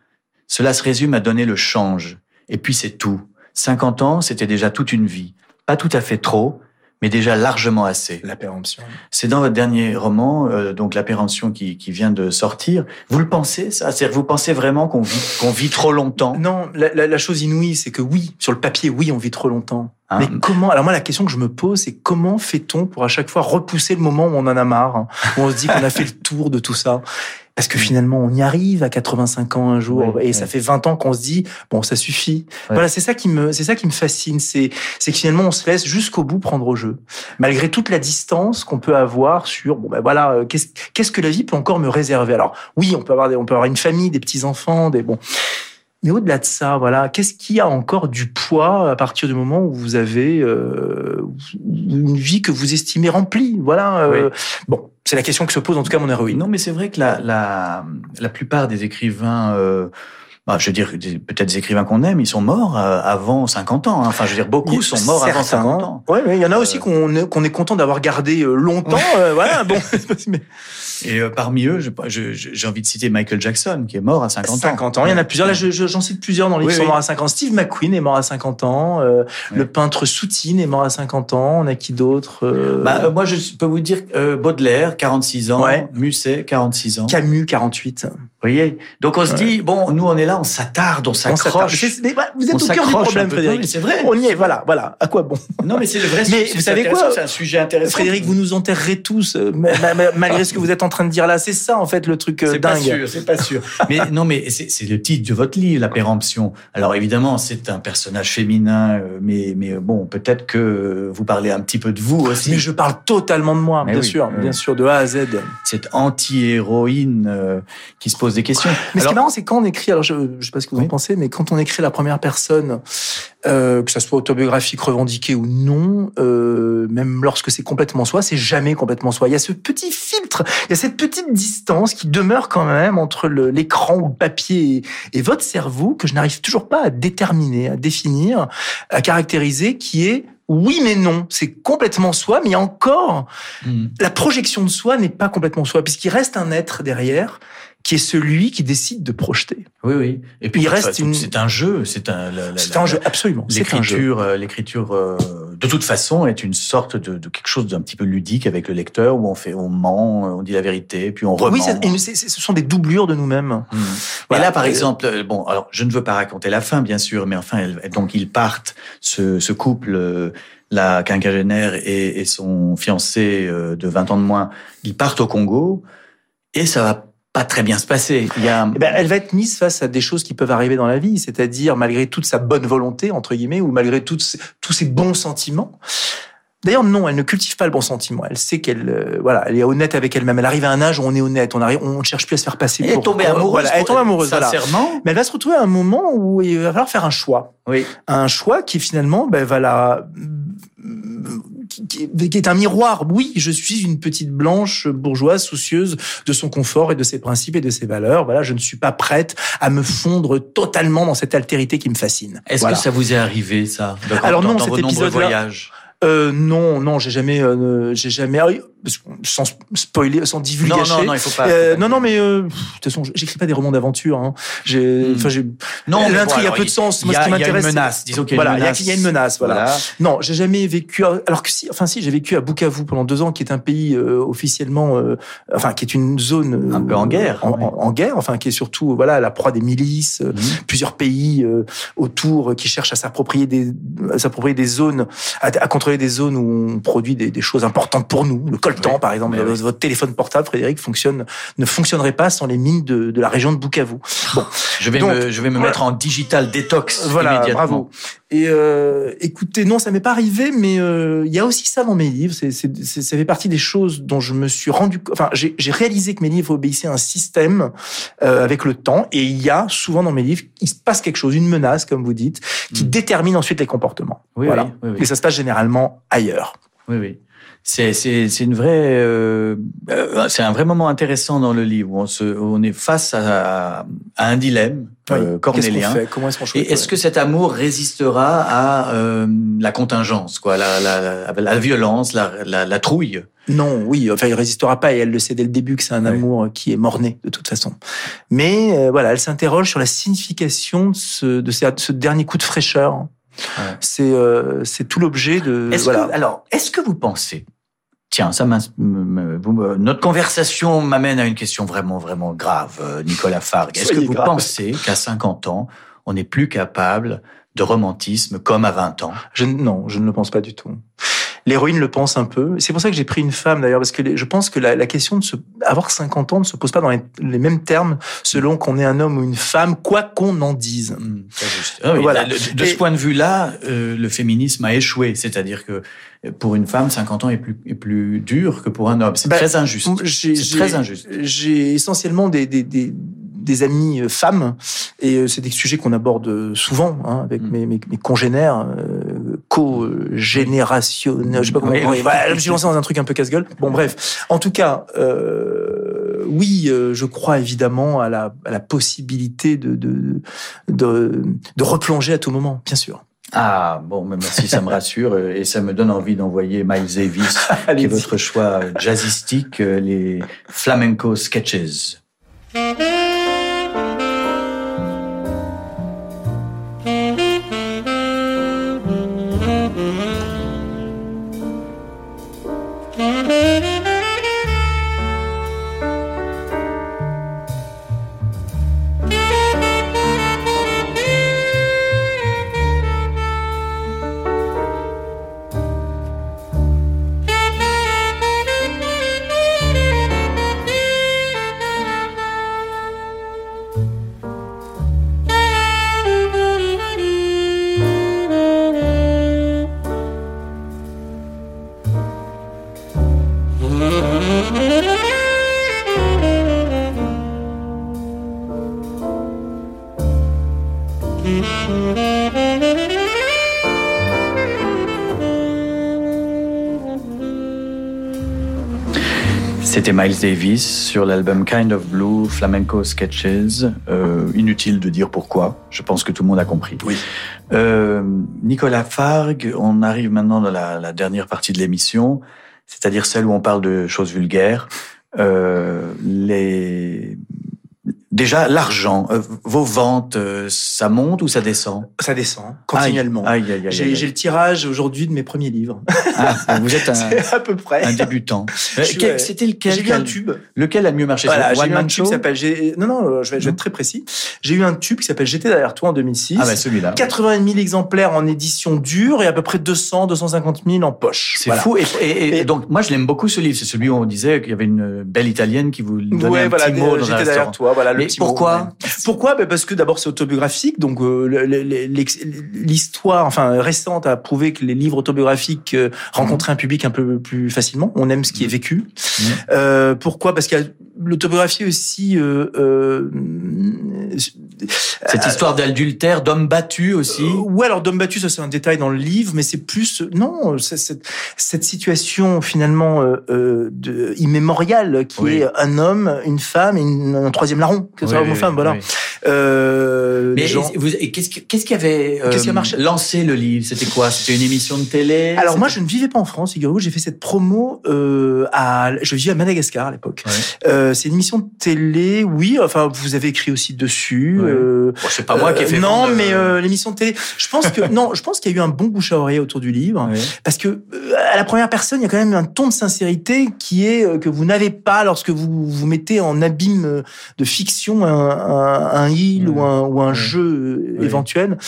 cela se résume à donner le change. Et puis c'est tout. 50 ans, c'était déjà toute une vie. Pas tout à fait trop, mais déjà largement assez. La péremption. C'est dans votre dernier roman, euh, donc La Péremption qui, qui vient de sortir. Vous le pensez, ça? C'est-à-dire, vous pensez vraiment qu'on vit, qu'on vit trop longtemps? Non, la, la, la chose inouïe, c'est que oui, sur le papier, oui, on vit trop longtemps. Hein? Mais comment Alors moi, la question que je me pose, c'est comment fait-on pour à chaque fois repousser le moment où on en a marre, hein, où on se dit qu'on a fait le tour de tout ça? Parce que finalement, on y arrive à 85 ans un jour, et ça fait 20 ans qu'on se dit bon, ça suffit. Ouais. Voilà, c'est ça qui me, c'est ça qui me fascine, c'est, c'est que finalement, on se laisse jusqu'au bout prendre au jeu, malgré toute la distance qu'on peut avoir sur bon ben voilà, euh, qu'est-ce, qu'est-ce que la vie peut encore me réserver? Alors oui, on peut avoir, des, on peut avoir une famille, des petits enfants, des bon. Mais au-delà de ça, voilà, qu'est-ce qui a encore du poids à partir du moment où vous avez euh, une vie que vous estimez remplie Voilà. euh, Bon, c'est la question que se pose en tout cas mon héroïne. Non, mais c'est vrai que la, la, la plupart des écrivains, euh, bah, je veux dire, peut-être des écrivains qu'on aime, ils sont morts euh, avant 50 ans. hein. Enfin, je veux dire, beaucoup sont morts avant Certains. 50 ans. Ouais, mais il y en a aussi Euh, qu'on est, content d'avoir gardé euh, longtemps. euh, voilà, bon. Et euh, parmi eux, j'ai envie de citer Michael Jackson, qui est mort à 50 ans. 50 ans. Il y en a plusieurs. Là, je- je- j'en cite plusieurs dans les Oui, qui sont oui. morts à 50 ans. Steve McQueen est mort à 50 ans. euh, Oui. Le peintre Soutine est mort à 50 ans. On a qui d'autre Bah, moi, je peux vous dire Baudelaire, 46 ans, Ouais. Musset, 46 ans. Camus, 48. Vous voyez Donc on se dit, bon, nous on est là, on s'attarde, on s'accroche. Vous êtes On au cœur du problème. Frédéric. C'est vrai. On y est, voilà, voilà. À quoi bon? Non, mais c'est le vrai Mais vous savez quoi? C'est un sujet intéressant. Frédéric, vous nous enterrerez tous, euh, ma- ma- ma- malgré ce que vous êtes en train de dire là. C'est ça, en fait, le truc euh, C'est pas dingue. sûr, c'est pas sûr. mais non, mais c'est le titre de votre livre, La Péremption. Alors évidemment, c'est un personnage féminin, euh, mais mais bon, peut-être que vous parlez un petit peu de vous aussi. Mais je parle totalement de moi, Mais bien oui, sûr, bien sûr, de A à Z. Cette anti-héroïne euh, qui se pose des questions. Mais ce qui est marrant, c'est quand on écrit, alors je, je sais pas ce que vous en Oui. pensez, mais quand on écrit la première personne, euh, que ça soit autobiographique, revendiqué ou non, euh, même lorsque c'est complètement soi, c'est jamais complètement soi. Il y a ce petit filtre, il y a cette petite distance qui demeure quand même entre l'écran ou le papier et, et votre cerveau que je n'arrive toujours pas à déterminer, à définir, à caractériser, qui est oui mais non, c'est complètement soi, mais encore Hmm. la projection de soi n'est pas complètement soi, puisqu'il reste un être derrière qui est celui qui décide de projeter. Oui, oui. Et puis Il toute reste une- C'est un jeu, c'est un. C'est un jeu, absolument. L'écriture, euh, l'écriture, euh, de toute façon, est une sorte de, de quelque chose d'un petit peu ludique avec le lecteur où on fait, on ment, on dit la vérité, puis on rement. Oui, et ce sont des doublures de nous-mêmes. Hmm. Voilà. Et là, par Euh, exemple, euh, bon, alors je ne veux pas raconter la fin, bien sûr, mais enfin, elle- donc ils partent, ce, ce couple, euh, la quinquagénaire et, et son fiancé euh, de 20 ans de moins, ils partent au Congo et ça va pas très bien se passer. Il y a, Eh ben, elle va être mise face à des choses qui peuvent arriver dans la vie, c'est-à-dire malgré toute sa bonne volonté entre guillemets ou malgré tous ses bons sentiments. D'ailleurs, non, elle ne cultive pas le bon sentiment. Elle sait qu'elle, euh, voilà, elle est honnête avec elle-même. Elle arrive à un âge où on est honnête. On arrive, on ne cherche plus à se faire passer. elle est tombée amoureuse. Voilà, elle est tombée amoureuse. Voilà. Sincèrement. Mais elle va se retrouver à un moment où il va falloir faire un choix. Oui. un choix qui finalement ben, va la qui est un miroir. Oui, je suis une petite blanche bourgeoise soucieuse de son confort et de ses principes et de ses valeurs. Voilà, je ne suis pas prête à me fondre totalement dans cette altérité qui me fascine. Est-ce Voilà. que ça vous est arrivé ça dans, Alors dans, non, dans cet épisode-là- Euh, non, non, j'ai jamais, euh, j'ai jamais, sans spoiler, sans divulguer. Non, non, non, il faut pas. Euh, non, non, mais euh, de toute façon, j'écris pas des romans d'aventure. Hein. J'ai, Hmm. enfin, j'ai. Non, l'intrigue bon, a peu de sens. il Moi, y ce a- qui a m'intéresse, une c'est- menace. Disons qu'il y a voilà, une a- menace. il y a une menace. Voilà. Voilà. Non, j'ai jamais vécu. Alors que si, enfin si, j'ai vécu à Bukavu pendant deux ans, qui est un pays euh, officiellement, euh, enfin qui est une zone euh, Un peu en guerre, en, oui. en- en guerre, enfin qui est surtout voilà à la proie des milices, euh, Mhm. plusieurs pays euh, autour qui cherchent à s'approprier des, à s'approprier des zones, à, à contrôler des zones où on produit des, des choses importantes pour nous. Le coltan, Oui, par exemple, votre, téléphone portable, Frédéric, fonctionne, ne fonctionnerait pas sans les mines de, de la région de Bukavu. Bon, Je vais Donc, me, je vais me voilà. mettre en digital détox voilà, immédiatement. bravo. Et euh, écoutez, non, ça m'est pas arrivé, mais euh, il y a aussi ça dans mes livres. C'est, c'est, c'est- ça fait partie des choses dont je me suis rendu. Enfin, j'ai, j'ai réalisé que mes livres obéissaient à un système euh, avec le temps. Et il y a souvent dans mes livres, il se passe quelque chose, une menace, comme vous dites, qui Mm. détermine ensuite les comportements. Oui, voilà. oui, oui, oui. Et ça se passe généralement ailleurs. Oui, oui. C'est c'est une vraie euh, euh, c'est un vrai moment intéressant dans le livre où on se on est face à, à un dilemme euh, Oui. Cornélien. fait? Comment est-ce qu'on choisit? Et est-ce que cet amour résistera à euh, la contingence, quoi, la, la, la, la violence, la, la, trouille? Non, oui, enfin, il résistera pas et elle le sait dès le début que c'est un Oui. amour qui est mort-né de toute façon. Mais euh, voilà, elle s'interroge sur la signification de ce, de ce dernier coup de fraîcheur. Ouais. C'est euh, c'est tout l'objet de Est-ce voilà. que, alors, est-ce que vous pensez Tiens, ça notre conversation m'amène à une question vraiment, vraiment grave, euh, Nicolas Fargue. Est-ce que vous grave. pensez qu'à 50 ans, on n'est plus capable de romantisme comme à 20 ans? Je, non, je ne le pense pas du tout. L'héroïne le pense un peu. C'est pour ça que j'ai pris une femme d'ailleurs, parce que je pense que la, la question de se, avoir 50 ans ne se pose pas dans les, les mêmes termes selon qu'on est un homme ou une femme, quoi qu'on en dise. C'est juste. Ah oui, Voilà. de, de Et- ce point de vue-là, euh, le féminisme a échoué. C'est-à-dire que pour une femme, 50 ans est plus, est plus dur que pour un homme. C'est Bah, très injuste. J'ai- très injuste. J'ai essentiellement des, des, des, des amis euh, femmes et euh, c'est des sujets qu'on aborde souvent hein, avec Mm. mes, mes, mes congénères co-générationnels. Je sais pas comment. Oui, oui. je me suis lancé dans un truc un peu casse-gueule. Bon, bref. En tout cas, euh, oui, euh, je crois évidemment à la, à la possibilité de, de, de, de replonger à tout moment, bien sûr. Ah, bon, mais merci, ça me rassure et ça me donne envie d'envoyer Miles Davis, qui est votre choix jazzistique, euh, les flamenco sketches. C'était Miles Davis sur l'album Kind of Blue Flamenco Sketches. Euh, inutile de dire pourquoi. Je pense que tout le monde a compris. Oui. Euh, Nicolas Fargue, on arrive maintenant dans la, la dernière partie de l'émission, c'est-à-dire celle où on parle de choses vulgaires. Euh, les... Déjà, l'argent, euh, vos ventes, euh, ça monte ou ça descend? Ça descend continuellement. Aïe, aïe, aïe, aïe, J'ai le tirage aujourd'hui de mes premiers livres. Ah, vous êtes un, à peu près. un débutant. Euh. C'était lequel J'ai eu un tube. Lequel a le mieux marché Voilà, One j'ai eu un tube qui Non, non, je vais, je vais Non. être très précis. J'ai eu un tube qui s'appelle J'étais derrière toi en 2006. Ah bah celui-là. 80 000 exemplaires en édition dure et à peu près 200, 250 000 en poche. C'est Voilà. fou. Et, et- et Et- donc, moi, je l'aime beaucoup ce livre. C'est celui où on disait qu'il y avait une belle italienne qui vous donnait Ouais, un voilà, petit mot dans un j'étais derrière toi. Voilà, le pourquoi ouais. Pourquoi? Ben Parce que d'abord c'est autobiographique, donc euh, l'histoire, enfin récente, a prouvé que les livres autobiographiques euh, rencontraient un public un peu plus facilement. On aime ce qui est vécu. Mhm. Euh, pourquoi? Parce qu'il y a l'autobiographie aussi. Euh, euh, Cette histoire d'adultère, d'homme battu aussi? Ouais, alors d'homme battu, ça c'est un détail dans le livre, mais c'est plus non, cette, cette situation finalement euh, euh, de, immémoriale qui est un homme, une femme et une, un troisième larron, que soit homme ou femme, voilà. Euh, mais gens... qu'est-ce qui, qu'est-ce qui avait euh, qui a marché lancé le livre? C'était quoi? C'était une émission de télé? Alors moi, je ne vivais pas en France, figurez-vous. J'ai fait cette promo euh, à, je vivais à Madagascar à l'époque. Euh, c'est une émission de télé, oui. Enfin, vous avez écrit aussi dessus. Euh, bon, c'est pas moi qui ai fait. Non, mais euh, l'émission de télé. Je pense que non, je pense qu'il y a eu un bon bouche à oreille autour du livre, parce que à la première personne, il y a quand même un ton de sincérité qui est que vous n'avez pas lorsque vous vous mettez en abîme de fiction un, un, un île ou un, ou un jeu éventuel.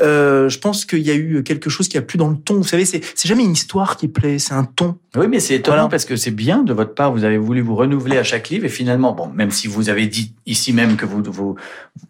Euh, je pense qu'il y a eu quelque chose qui a plu dans le ton. Vous savez, c'est jamais une histoire qui plaît, c'est un ton. Oui, mais c'est étonnant parce que c'est bien de votre part. Vous avez voulu vous renouveler à chaque livre et finalement, bon, même si vous avez dit ici même que vous vous,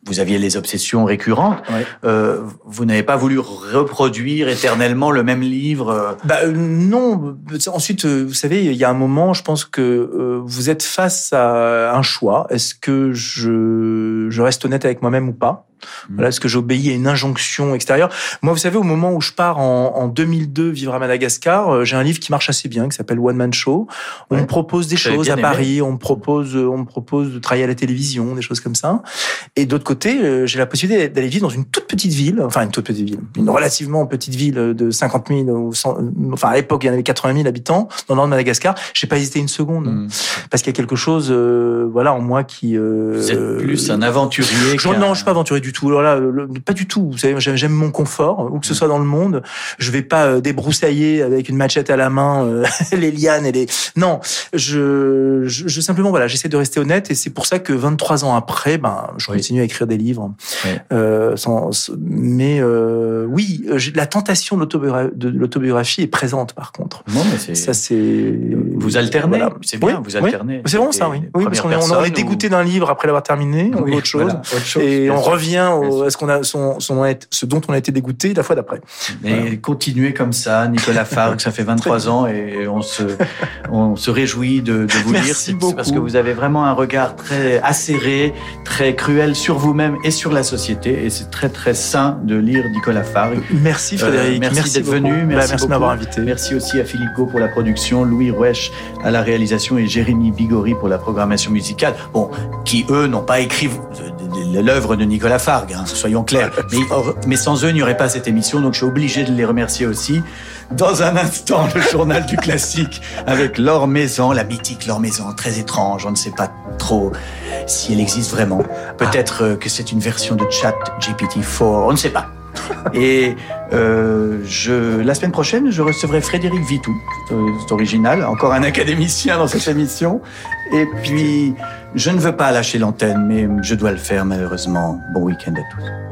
vous aviez les obsessions récurrentes, euh, vous n'avez pas voulu reproduire éternellement le même livre. Euh. Bah euh, non. Ensuite, euh, vous savez, il y a un moment, je pense que vous êtes face à un choix. Est-ce que je, je reste honnête avec moi-même ou pas. Voilà, est-ce que j'obéis à une injonction extérieure? Moi, vous savez, au moment où je pars en, en 2002 vivre à Madagascar, euh, j'ai un livre qui marche assez bien, qui s'appelle One Man Show. On me propose des choses à Paris, on me propose, on me propose de travailler à la télévision, des choses comme ça. Et d'autre côté, euh, j'ai la possibilité d'aller vivre dans une toute petite ville, enfin une toute petite ville, une relativement petite ville de 50 000 ou 100, enfin à l'époque il y en avait 80 000 habitants dans le nord de Madagascar. J'ai pas hésité une seconde mmh. parce qu'il y a quelque chose, euh, voilà, en moi qui. Euh, Vous êtes plus un aventurier. non, je suis pas aventurier du tout. Alors là, pas du tout. Vous savez, j'aime mon confort, où que ce soit dans le monde. Je vais pas euh, débroussailler avec une machette à la main euh, les lianes et les. Non, je, je, simplement voilà, j'essaie de rester honnête et c'est pour ça que 23 ans après, ben, je continue à écrire des livres. Euh, sans, mais euh, oui, la tentation de l'autobiographie est présente par contre. Non, mais ça c'est. Vous alternez, c'est bien, vous alternez. C'est bon ça, oui. Oui, parce qu'on est, on est dégoûté d'un livre après l'avoir terminé, on veut autre chose, autre chose et on revient au, ce qu'on a, son, son, ce dont on a été dégoûté la fois d'après. Mais continuez comme ça, Nicolas Farg, ça fait 23 ans et on se, on se réjouit de, de vous lire. C'est parce que vous avez vraiment un regard très acéré, très cruel sur vous-même et sur la société. Et c'est très très sain de lire Nicolas Farg. Merci Frédéric. Euh, merci, d'être venu. Bah, merci, merci de m'avoir invité. Merci aussi à Philippe Gau pour la production, Louis Ruesch à la réalisation et Jérémy Bigori pour la programmation musicale. Bon, qui eux n'ont pas écrit l'œuvre de Nicolas Fargue, hein, soyons clairs. Mais, mais sans eux, il n'y aurait pas cette émission, donc je suis obligé de les remercier aussi. Dans un instant, le journal du classique avec Laure Maison, la mythique Laure Maison, très étrange, on ne sait pas trop si elle existe vraiment. Peut-être euh, que c'est une version de chat GPT-4, on ne sait pas. Et euh, la semaine prochaine, je recevrai Frédéric Vitou, c'est original, encore un académicien dans cette émission. Et puis, je ne veux pas lâcher l'antenne, mais je dois le faire malheureusement. Bon week-end à tous.